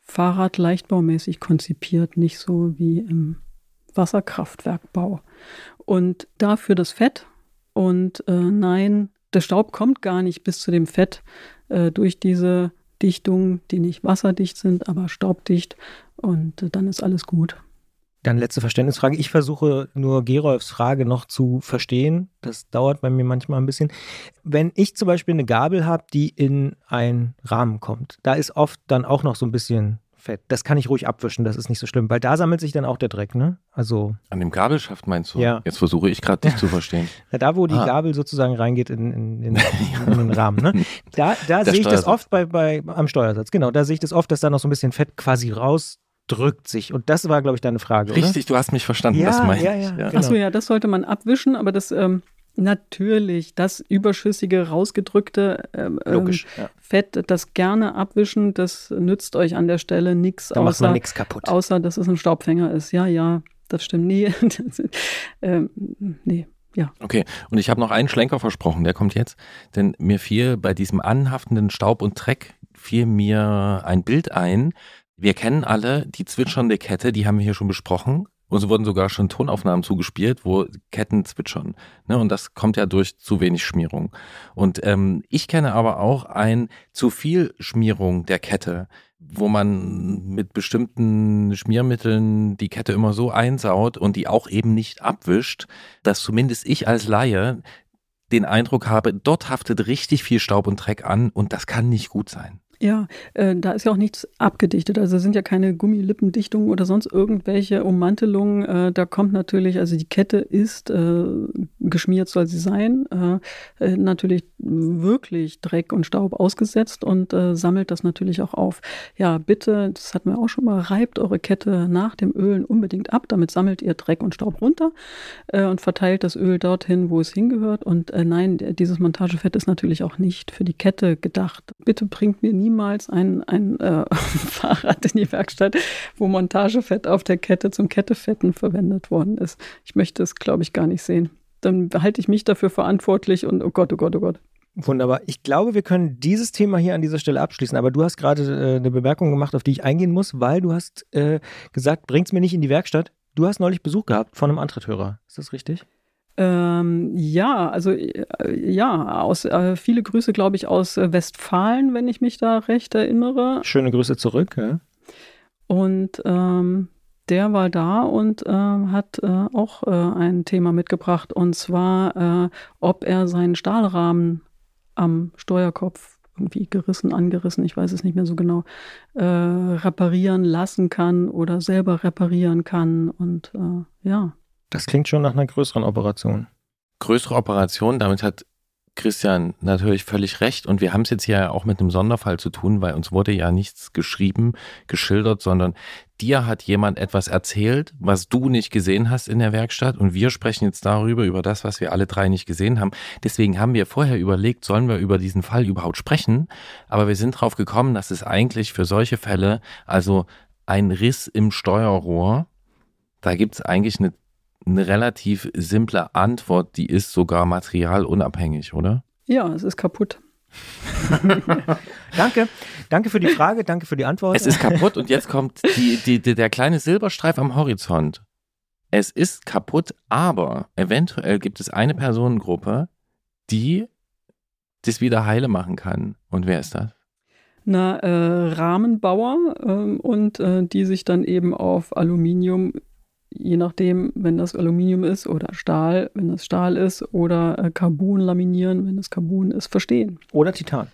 Fahrrad-leichtbaumäßig konzipiert, nicht so wie im Wasserkraftwerkbau. Und dafür das Fett und äh, nein, der Staub kommt gar nicht bis zu dem Fett äh, durch diese Dichtungen, die nicht wasserdicht sind, aber staubdicht und äh, dann ist alles gut. Dann letzte Verständnisfrage. Ich versuche nur Gerolfs Frage noch zu verstehen. Das dauert bei mir manchmal ein bisschen. Wenn ich zum Beispiel eine Gabel habe, die in einen Rahmen kommt, da ist oft dann auch noch so ein bisschen Fett. Das kann ich ruhig abwischen, das ist nicht so schlimm, weil da sammelt sich dann auch der Dreck, ne? Also. An dem Gabelschaft meinst du? Ja. Jetzt versuche ich gerade dich zu verstehen. <laughs> Na, da, wo die ah. Gabel sozusagen reingeht in, in, in, <laughs> in den Rahmen, ne? Da, da sehe ich das oft bei, bei, am Steuersatz. Genau, da sehe ich das oft, dass da noch so ein bisschen Fett quasi raus drückt sich. Und das war, glaube ich, deine Frage. Richtig, oder? du hast mich verstanden, ja, das meine ja, ich. ja, Ja. genau. Achso, ja, das sollte man abwischen, aber das ähm, natürlich, das überschüssige, rausgedrückte ähm, Logisch. ähm, Ja. Fett, das gerne abwischen, das nützt euch an der Stelle nichts, Da macht man außer, nichts kaputt. außer dass es ein Staubfänger ist. Ja, ja, das stimmt. Nee, <laughs> das, ähm, nee. Ja, Okay, und ich habe noch einen Schlenker versprochen, der kommt jetzt. Denn mir fiel bei diesem anhaftenden Staub und Dreck, fiel mir ein Bild ein. Wir kennen alle die zwitschernde Kette, die haben wir hier schon besprochen. Uns wurden sogar schon Tonaufnahmen zugespielt, wo Ketten zwitschern. Ne? Und das kommt ja durch zu wenig Schmierung. Und ähm, ich kenne aber auch ein zu viel Schmierung der Kette, wo man mit bestimmten Schmiermitteln die Kette immer so einsaut und die auch eben nicht abwischt, dass zumindest ich als Laie den Eindruck habe, dort haftet richtig viel Staub und Dreck an und das kann nicht gut sein. Ja, äh, da ist ja auch nichts abgedichtet. Also sind ja keine Gummilippendichtungen oder sonst irgendwelche Ummantelungen. Äh, da kommt natürlich, also die Kette ist äh, geschmiert, soll sie sein. Äh, äh, natürlich wirklich Dreck und Staub ausgesetzt und äh, sammelt das natürlich auch auf. Ja, bitte, das hatten wir auch schon mal, reibt eure Kette nach dem Ölen unbedingt ab. Damit sammelt ihr Dreck und Staub runter und verteilt das Öl dorthin, wo es hingehört. Und nein, dieses Montagefett ist natürlich auch nicht für die Kette gedacht. Bitte bringt mir niemals ein, ein äh, <laughs> Fahrrad in die Werkstatt, wo Montagefett auf der Kette zum Kettefetten verwendet worden ist. Ich möchte es, glaube ich, gar nicht sehen. Dann halte ich mich dafür verantwortlich und oh Gott, oh Gott, oh Gott. Wunderbar. Ich glaube, wir können dieses Thema hier an dieser Stelle abschließen. Aber du hast gerade äh, eine Bemerkung gemacht, auf die ich eingehen muss, weil du hast äh, gesagt, bring's mir nicht in die Werkstatt. Du hast neulich Besuch gehabt von einem Antritthörer. Ist das richtig? Ähm, ja, also äh, ja, aus, äh, viele Grüße, glaube ich, aus äh, Westfalen, wenn ich mich da recht erinnere. Schöne Grüße zurück. Ja. Und ähm, der war da und äh, hat äh, auch äh, ein Thema mitgebracht, und zwar, äh, ob er seinen Stahlrahmen am Steuerkopf irgendwie gerissen, angerissen, ich weiß es nicht mehr so genau, äh, reparieren lassen kann oder selber reparieren kann. Und ja, Das klingt schon nach einer größeren Operation. Größere Operation, damit hat Christian natürlich völlig recht. Und wir haben es jetzt hier ja auch mit einem Sonderfall zu tun, weil uns wurde ja nichts geschrieben, geschildert, sondern dir hat jemand etwas erzählt, was du nicht gesehen hast in der Werkstatt. Und wir sprechen jetzt darüber, über das, was wir alle drei nicht gesehen haben. Deswegen haben wir vorher überlegt, sollen wir über diesen Fall überhaupt sprechen? Aber wir sind drauf gekommen, dass es eigentlich für solche Fälle, also ein Riss im Steuerrohr, da gibt es eigentlich eine, eine relativ simple Antwort, die ist sogar materialunabhängig, oder? ja, es ist kaputt. <laughs> Danke. Danke für die Frage, danke für die Antwort. Es ist kaputt und jetzt kommt die, die, die, der kleine Silberstreif am Horizont. Es ist kaputt, aber eventuell gibt es eine Personengruppe, die das wieder heile machen kann. Und wer ist das? Na, äh, Rahmenbauer ähm, und äh, die sich dann eben auf Aluminium, je nachdem, wenn das Aluminium ist oder Stahl, wenn das Stahl ist oder äh, Carbon laminieren, wenn das Carbon ist, verstehen. Oder Titan.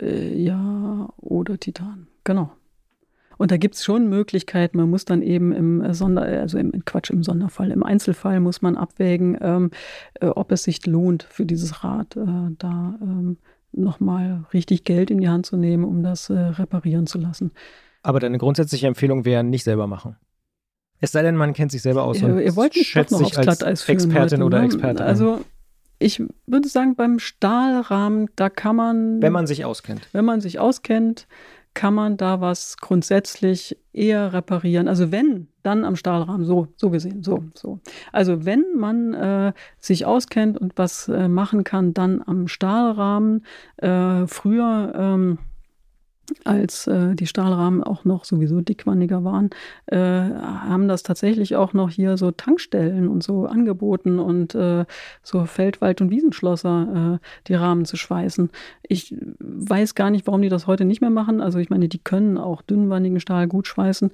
Äh, ja, oder Titan, genau. Und da gibt es schon Möglichkeiten, man muss dann eben im äh, Sonder, also im Quatsch, im Sonderfall, im Einzelfall muss man abwägen, ähm, äh, ob es sich lohnt für dieses Rad, äh, da ähm, nochmal richtig Geld in die Hand zu nehmen, um das äh, reparieren zu lassen. Aber deine grundsätzliche Empfehlung wäre, nicht selber machen. Es sei denn, man kennt sich selber aus Ihr, und ihr wollt mich doch schätzt noch sich aufs als Expertin heute, oder ne? Experte. Also ich würde sagen, beim Stahlrahmen, da kann man, wenn man sich auskennt. wenn man sich auskennt, kann man da was grundsätzlich eher reparieren. Also wenn, dann am Stahlrahmen, so, so gesehen, so, so. Also wenn man äh, sich auskennt und was äh, machen kann, dann am Stahlrahmen. Äh, früher, ähm, als äh, die Stahlrahmen auch noch sowieso dickwandiger waren, äh, haben das tatsächlich auch noch hier so Tankstellen und so angeboten und äh, so Feldwald- und Wiesenschlosser äh, die Rahmen zu schweißen. Ich weiß gar nicht, warum die das heute nicht mehr machen. Also ich meine, die können auch dünnwandigen Stahl gut schweißen.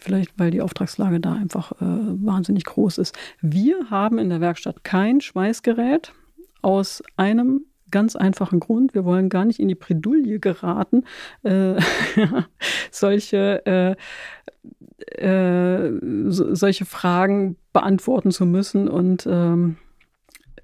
Vielleicht, weil die Auftragslage da einfach äh, wahnsinnig groß ist. Wir haben in der Werkstatt kein Schweißgerät aus einem ganz einfachen Grund. Wir wollen gar nicht in die Bredouille geraten, äh, <laughs> solche, äh, äh, so, solche Fragen beantworten zu müssen. Und ähm,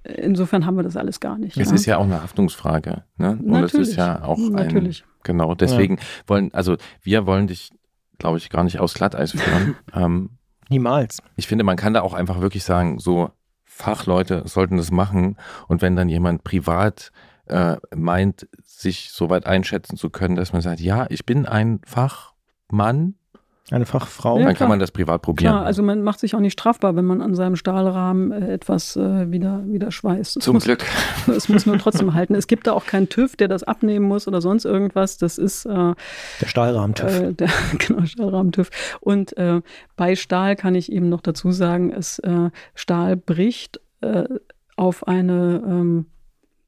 insofern haben wir das alles gar nicht. Es ja. ist ja auch eine Haftungsfrage. Ne? Und es ist ja auch ein, Natürlich. Genau, deswegen wollen, also wir wollen dich glaube ich, gar nicht aus Glatteis führen. <laughs> ähm, Niemals. ich finde, man kann da auch einfach wirklich sagen, so Fachleute sollten das machen. Und wenn dann jemand privat äh, meint, sich so weit einschätzen zu können, dass man sagt, ja, ich bin ein Fachmann, Eine Fachfrau. Ja, dann klar. kann man das privat probieren. Klar, also man macht sich auch nicht strafbar, wenn man an seinem Stahlrahmen äh, etwas äh, wieder, wieder schweißt. Es Zum muss, Glück. <laughs> Es muss nur trotzdem <laughs> halten. Es gibt da auch keinen TÜV, der das abnehmen muss oder sonst irgendwas. Das ist äh, Der Stahlrahmen-TÜV. äh, der <laughs> genau, Stahlrahmen-TÜV. Und äh, bei Stahl kann ich eben noch dazu sagen, es äh, Stahl bricht äh, auf eine ähm,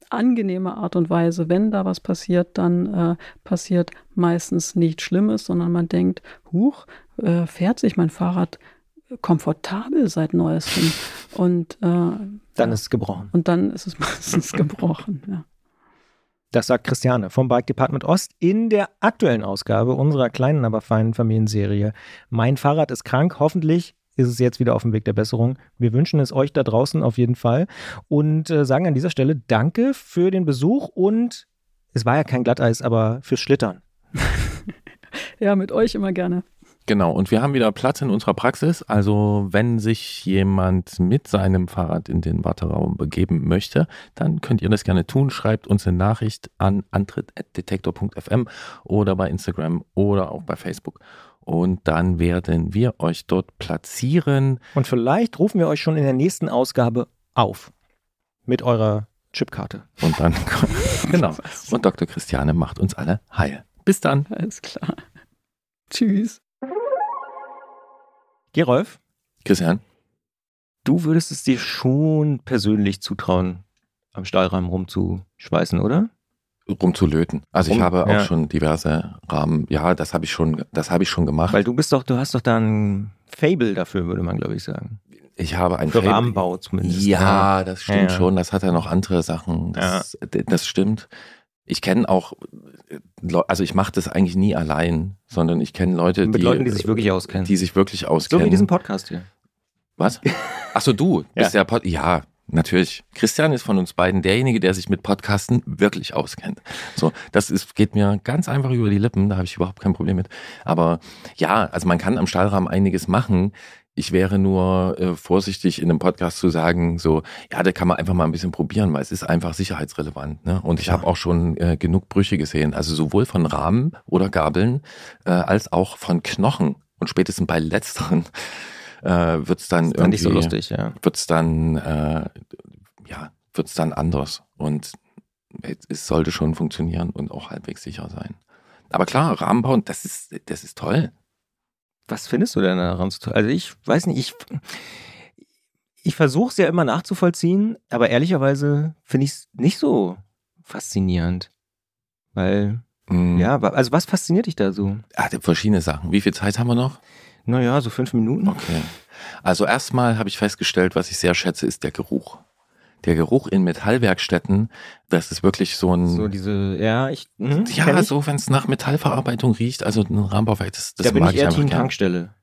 angenehme Art und Weise. Wenn da was passiert, dann äh, passiert meistens nichts Schlimmes, sondern man denkt, huch, äh, fährt sich mein Fahrrad komfortabel seit neuestem. Und, äh, Dann ist es gebrochen. und dann ist es <laughs> meistens gebrochen. Ja. Das sagt Christiane vom Bike Department Ost in der aktuellen Ausgabe unserer kleinen, aber feinen Familienserie. Mein Fahrrad ist krank. Hoffentlich ist es jetzt wieder auf dem Weg der Besserung. Wir wünschen es euch da draußen auf jeden Fall und äh, sagen an dieser Stelle Danke für den Besuch und es war ja kein Glatteis, aber fürs Schlittern. <laughs> ja, mit euch immer gerne. Genau, und wir haben wieder Platz in unserer Praxis. Also wenn sich jemand mit seinem Fahrrad in den Warteraum begeben möchte, dann könnt ihr das gerne tun. Schreibt uns eine Nachricht an antritt.detektor.fm oder bei Instagram oder auch bei Facebook. Und dann werden wir euch dort platzieren. Und vielleicht rufen wir euch schon in der nächsten Ausgabe auf mit eurer Chipkarte. Und dann, <laughs> genau. Und Dr. Christiane macht uns alle heil. Bis dann. Alles klar. Tschüss. Gerolf, Christian. du würdest es dir schon persönlich zutrauen, am Stahlrahmen rumzuschweißen, oder? Rumzulöten. Also ich Rum- habe auch ja. schon diverse Rahmen. Ja, das habe ich schon, das habe ich schon gemacht. Weil du bist doch, du hast doch da ein Fable dafür, würde man glaube ich sagen. ich habe ein Für Fable- Rahmenbau zumindest. Ja, das stimmt Ja, ja. schon. Das hat ja noch andere Sachen. Das, das stimmt. Ich kenne auch, also ich mache das eigentlich nie allein, sondern ich kenne Leute, Mit die, Leuten, die sich wirklich auskennen. die sich wirklich so auskennen. wie diesen Podcast hier. Was? <laughs> Ach so, du bist Ja. ja, Pod ja, natürlich. Christian ist von uns beiden derjenige, der sich mit Podcasten wirklich auskennt. So, das ist, geht mir ganz einfach über die Lippen, da habe ich überhaupt kein Problem mit. Aber ja, also man kann am Stahlrahmen einiges machen. Ich wäre nur äh, vorsichtig in einem Podcast zu sagen, so, ja, da kann man einfach mal ein bisschen probieren, weil es ist einfach sicherheitsrelevant. Ne? Und ich Klar. habe auch schon äh, genug Brüche gesehen, also sowohl von Rahmen oder Gabeln äh, als auch von Knochen. Und spätestens bei letzteren äh, wird es dann fand ich so irgendwie- lustig, ja. wird's dann, äh, ja, wird's dann anders. Und es, es sollte schon funktionieren und auch halbwegs sicher sein. Aber klar, Rahmen bauen, das ist, das ist toll. Was findest du denn daran zu tun? Also ich weiß nicht, ich, ich versuche es ja immer nachzuvollziehen, aber ehrlicherweise finde ich es nicht so faszinierend. Weil, Mhm. ja, also was fasziniert dich da so? Ah, verschiedene Sachen. Wie viel Zeit haben wir noch? Naja, so fünf Minuten. Okay. Also erstmal habe ich festgestellt, was ich sehr schätze, ist der Geruch. Der Geruch in Metallwerkstätten, das ist wirklich so ein, So diese, ja, ich, mhm, ja, ich. so wenn es nach Metallverarbeitung riecht, also ein Rahmenbauwerk, das, das da bin mag ich eher einfach Team gern. Tankstelle.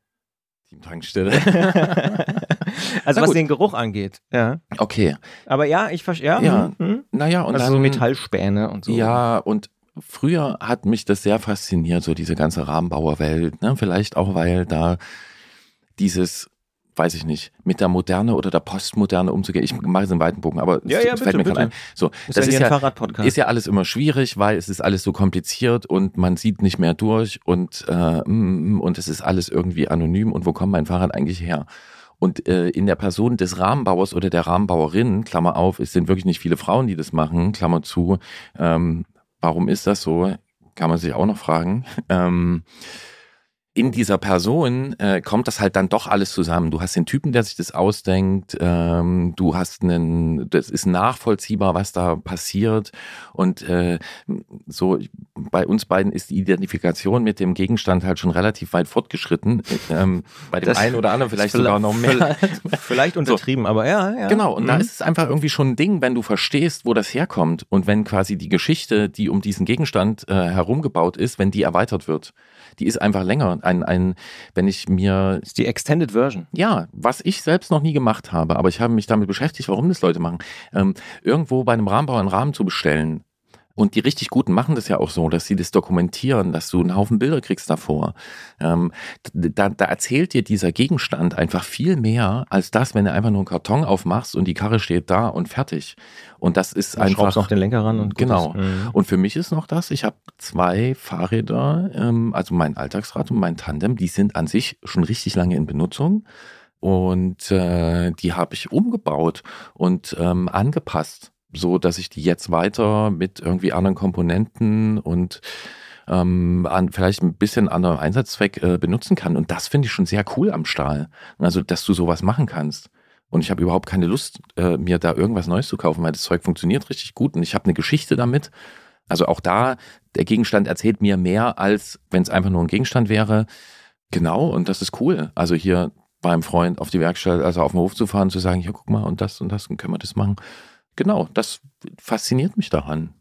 Team Tankstelle. <laughs> <laughs> also Na was gut. den Geruch angeht. Ja. Okay. Aber ja, ich verstehe. Ja, Ja. mhm, mhm. Naja, und also dann, so Metallspäne und so. Ja, und früher hat mich das sehr fasziniert, so diese ganze Rahmenbauerwelt. Ne? Vielleicht auch, weil da dieses, weiß ich nicht, mit der Moderne oder der Postmoderne umzugehen. Ich mache jetzt einen weiten Bogen, aber Ja, es ja, fällt bitte, mir gerade ein. So, ist das ja ist ja, Fahrradpodcast. ist ja alles immer schwierig, weil es ist alles so kompliziert und man sieht nicht mehr durch und, äh, mm, und es ist alles irgendwie anonym und wo kommt mein Fahrrad eigentlich her? Und äh, in der Person des Rahmenbauers oder der Rahmenbauerin, Klammer auf, es sind wirklich nicht viele Frauen, die das machen, Klammer zu. Ähm, warum ist das so? Kann man sich auch noch fragen. Ähm, in dieser Person äh, kommt das halt dann doch alles zusammen. Du hast den Typen, der sich das ausdenkt, ähm, du hast einen, das ist nachvollziehbar, was da passiert. Und äh, so bei uns beiden ist die Identifikation mit dem Gegenstand halt schon relativ weit fortgeschritten. Ähm, bei dem Das einen oder anderen vielleicht sogar noch mehr. Vielleicht, untertrieben, aber ja, ja. Genau, und da Mhm. ist es einfach irgendwie schon ein Ding, wenn du verstehst, wo das herkommt und wenn quasi die Geschichte, die um diesen Gegenstand äh, herumgebaut ist, wenn die erweitert wird. Die ist einfach länger. Ein, ein, wenn ich mir, ist die Extended Version. ja, was ich selbst noch nie gemacht habe, aber ich habe mich damit beschäftigt, warum das Leute machen, ähm, irgendwo bei einem Rahmenbauer einen Rahmen zu bestellen. Und die richtig Guten machen das ja auch so, dass sie das dokumentieren, dass du einen Haufen Bilder kriegst davor. Ähm, da, da erzählt dir dieser Gegenstand einfach viel mehr als das, wenn du einfach nur einen Karton aufmachst und die Karre steht da und fertig. Und das ist Du einfach. schraubst noch den Lenker ran und Genau. Mhm. Und für mich ist noch das, ich habe zwei Fahrräder, ähm, also mein Alltagsrad und mein Tandem, die sind an sich schon richtig lange in Benutzung. Und äh, die habe ich umgebaut und ähm, angepasst, so dass ich die jetzt weiter mit irgendwie anderen Komponenten und ähm, an, vielleicht ein bisschen anderem Einsatzzweck äh, benutzen kann. Und das finde ich schon sehr cool am Stahl. Also, dass du sowas machen kannst. Und ich habe überhaupt keine Lust, äh, mir da irgendwas Neues zu kaufen, weil das Zeug funktioniert richtig gut und ich habe eine Geschichte damit. Also auch da, der Gegenstand erzählt mir mehr, als wenn es einfach nur ein Gegenstand wäre. Genau, und das ist cool. Also hier beim Freund auf die Werkstatt, also auf den Hof zu fahren, zu sagen, hier guck mal und das und das und können wir das machen. Genau, das fasziniert mich daran.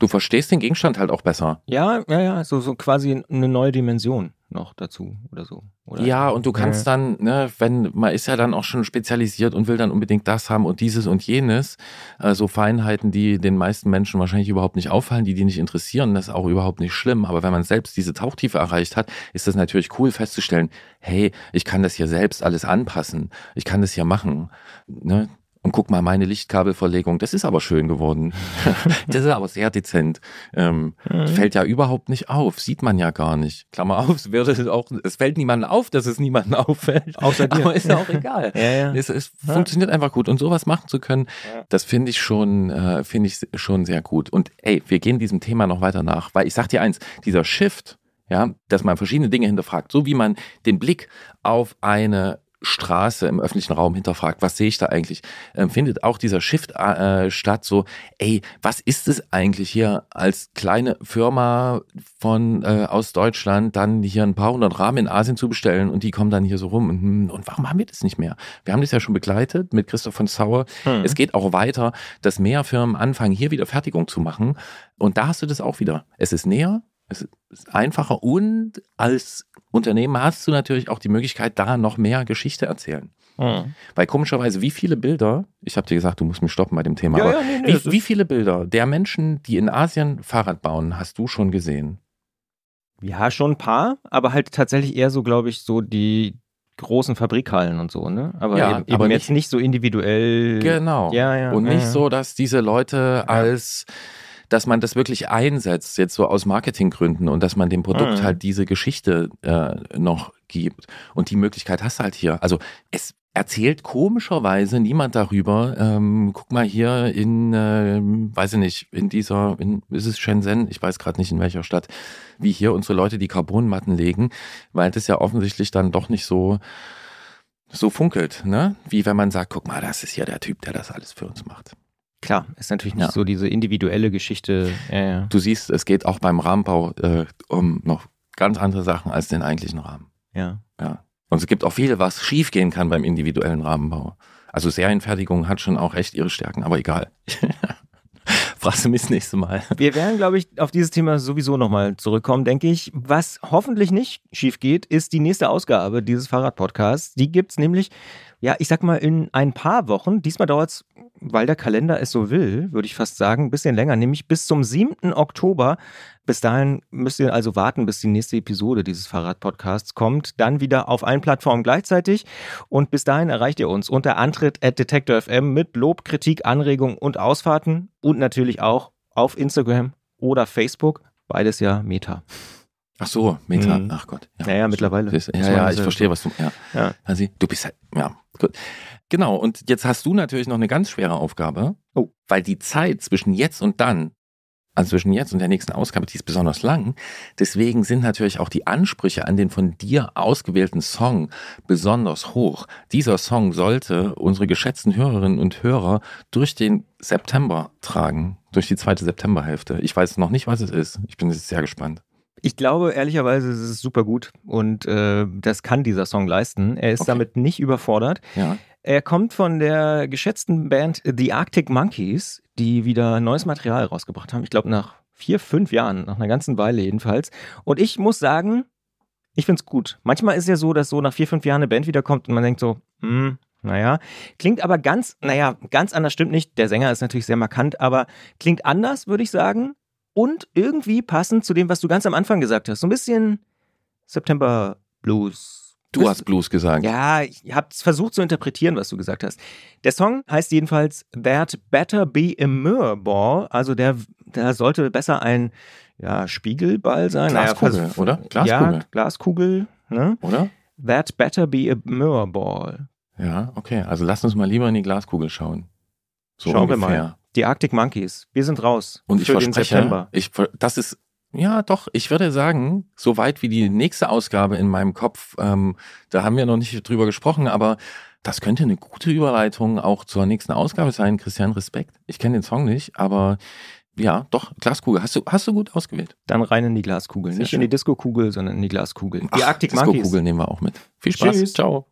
Du verstehst den Gegenstand halt auch besser. Ja, ja, ja, so, so quasi eine neue Dimension noch dazu oder so. Oder? Ja, und du kannst dann, ne, wenn, man ist ja dann auch schon spezialisiert und will dann unbedingt das haben und dieses und jenes, äh, so Feinheiten, die den meisten Menschen wahrscheinlich überhaupt nicht auffallen, die die nicht interessieren, das ist auch überhaupt nicht schlimm. Aber wenn man selbst diese Tauchtiefe erreicht hat, ist das natürlich cool festzustellen, hey, ich kann das hier selbst alles anpassen, ich kann das hier machen, ne? Und guck mal, meine Lichtkabelverlegung, das ist aber schön geworden. <laughs> das ist aber sehr dezent. Ähm, Mhm. Fällt ja überhaupt nicht auf, sieht man ja gar nicht. Klammer auf, es, es auch, es fällt niemandem auf, dass es niemandem <laughs> auffällt. Außer dir. Aber ist ja auch egal. Ja, ja. Es, es Ja. funktioniert einfach gut. Und sowas machen zu können, Ja. das finde ich schon, äh, finde ich schon sehr gut. Und ey, wir gehen diesem Thema noch weiter nach, weil ich sag dir eins, dieser Shift, ja, dass man verschiedene Dinge hinterfragt, so wie man den Blick auf eine Straße im öffentlichen Raum hinterfragt, was sehe ich da eigentlich, ähm, findet auch dieser Shift äh, statt, so, ey, was ist es eigentlich hier als kleine Firma von äh, aus Deutschland, dann hier ein paar hundert Rahmen in Asien zu bestellen und die kommen dann hier so rum und, hm, und warum haben wir das nicht mehr? Wir haben das ja schon begleitet mit Christoph von Sauer. Hm. Es geht auch weiter, dass mehr Firmen anfangen, hier wieder Fertigung zu machen und da hast du das auch wieder. Es ist näher, es ist einfacher und als Unternehmen hast du natürlich auch die Möglichkeit, da noch mehr Geschichte erzählen. Mhm. Weil komischerweise, wie viele Bilder, ich habe dir gesagt, du musst mich stoppen bei dem Thema, Ja, aber ja, nee, nee, wie, wie viele Bilder der Menschen, die in Asien Fahrrad bauen, hast du schon gesehen? Ja, schon ein paar, aber halt tatsächlich eher so, glaube ich, so die großen Fabrikhallen und so, ne? Aber Ja, eben, aber eben jetzt nicht so individuell. Genau. Ja, ja. Und ja, nicht ja. so, dass diese Leute als, dass man das wirklich einsetzt, jetzt so aus Marketinggründen und dass man dem Produkt Mhm. halt diese Geschichte äh, noch gibt. Und die Möglichkeit hast du halt hier. Also es erzählt komischerweise niemand darüber. Ähm, guck mal hier in, äh, weiß ich nicht, in dieser, in, ist es Shenzhen? Ich weiß gerade nicht in welcher Stadt, wie hier unsere Leute die Carbonmatten legen, weil das ja offensichtlich dann doch nicht so so funkelt, ne? Wie wenn man sagt, guck mal, das ist hier der Typ, der das alles für uns macht. Klar, ist natürlich nicht Ja. so diese individuelle Geschichte. Ja, ja. Du siehst, es geht auch beim Rahmenbau äh, um noch ganz andere Sachen als den eigentlichen Rahmen. ja. Ja. Und es gibt auch viel, was schiefgehen kann beim individuellen Rahmenbau. Also Serienfertigung hat schon auch echt ihre Stärken, aber egal. <laughs> Fragst du mich das nächste Mal. Wir werden, glaube ich, auf dieses Thema sowieso nochmal zurückkommen, denke ich. Was hoffentlich nicht schief geht, ist die nächste Ausgabe dieses Fahrradpodcasts. Die gibt es nämlich, ja, ich sag mal, in ein paar Wochen. Diesmal dauert es, weil der Kalender es so will, würde ich fast sagen, ein bisschen länger, nämlich bis zum 7. Oktober. Bis dahin müsst ihr also warten, bis die nächste Episode dieses Fahrradpodcasts kommt. Dann wieder auf allen Plattformen gleichzeitig. Und bis dahin erreicht ihr uns unter Antritt at Detektor FM mit Lob, Kritik, Anregungen und Ausfahrten. Und natürlich auch auf Instagram oder Facebook. Beides ja Meta. Ach so, Meta. Mhm. Ach Gott. Ja, ja, mittlerweile. Das, Muss ja, ja, ich ja- verstehe, was du. Ja. Ja. Also, du bist halt. Ja, gut. Genau. Und jetzt hast du natürlich noch eine ganz schwere Aufgabe. Oh. Weil die Zeit zwischen jetzt und dann, also zwischen jetzt und der nächsten Ausgabe, die ist besonders lang. Deswegen sind natürlich auch die Ansprüche an den von dir ausgewählten Song besonders hoch. Dieser Song sollte unsere geschätzten Hörerinnen und Hörer durch den September tragen, durch die zweite Septemberhälfte. Ich weiß noch nicht, was es ist. Ich bin jetzt sehr gespannt. Ich glaube, ehrlicherweise, es ist super gut und äh, das kann dieser Song leisten. Er ist Okay. damit nicht überfordert. Ja. Er kommt von der geschätzten Band The Arctic Monkeys, die wieder neues Material rausgebracht haben. Ich glaube, nach vier, fünf Jahren, nach einer ganzen Weile jedenfalls. Und ich muss sagen, ich finde es gut. Manchmal ist ja so, dass so nach vier, fünf Jahren eine Band wiederkommt und man denkt so, hm, naja, klingt aber ganz, naja, ganz anders stimmt nicht. Der Sänger ist natürlich sehr markant, aber klingt anders, würde ich sagen. Und irgendwie passend zu dem, was du ganz am Anfang gesagt hast. So ein bisschen September Blues. Du hast Blues gesagt. Ja, ich habe es versucht zu interpretieren, was du gesagt hast. Der Song heißt jedenfalls That Better Be a Mirror Ball. Also der, der sollte besser ein ja, Spiegelball sein. Glaskugel, naja, oder? Glaskugel. Ja, Glaskugel. Ne? Oder? That Better Be a Mirror Ball. Ja, okay. Also lass uns mal lieber in die Glaskugel schauen. So Schauen wir ungefähr. mal. Die Arctic Monkeys. Wir sind raus. Und ich verspreche, September. ich, das ist, ja doch, ich würde sagen, so weit wie die nächste Ausgabe in meinem Kopf, ähm, da haben wir noch nicht drüber gesprochen, aber das könnte eine gute Überleitung auch zur nächsten Ausgabe sein. Christian, Respekt. Ich kenne den Song nicht, aber ja, doch, Glaskugel. Hast du, hast du gut ausgewählt? Dann rein in die Glaskugel. Sehr Nicht schön. in die Disco-Kugel, sondern in die Glaskugel. Die Ach, Arctic Monkeys. Disco-Kugel nehmen wir auch mit. Viel Spaß. Tschüss. Ciao.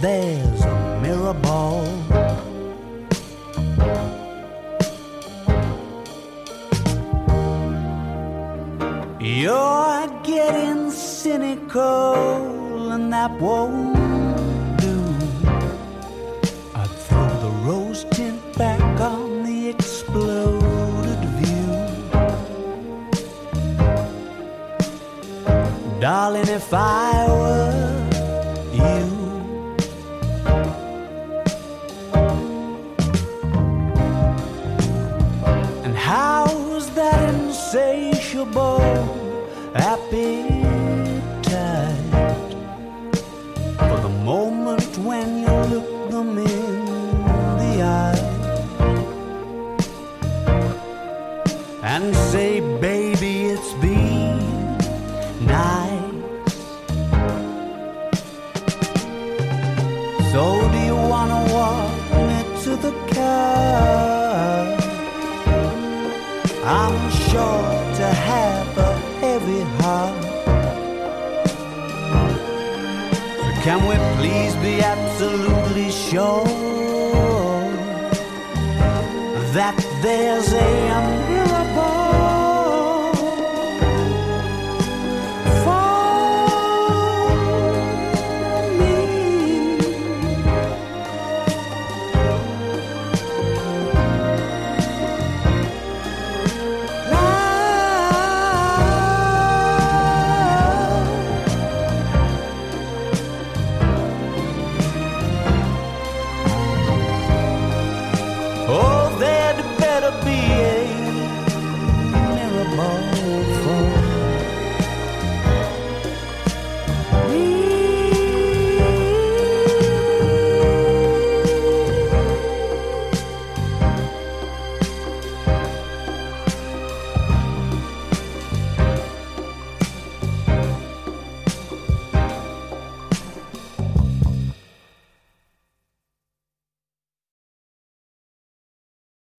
There's a mirror ball? You're getting cynical, and that won't do. I'd throw the rose tint back on the exploded view. Darling, if I were insatiable appetite? for the moment when you look them in the eye and say, can we please be absolutely sure that there's a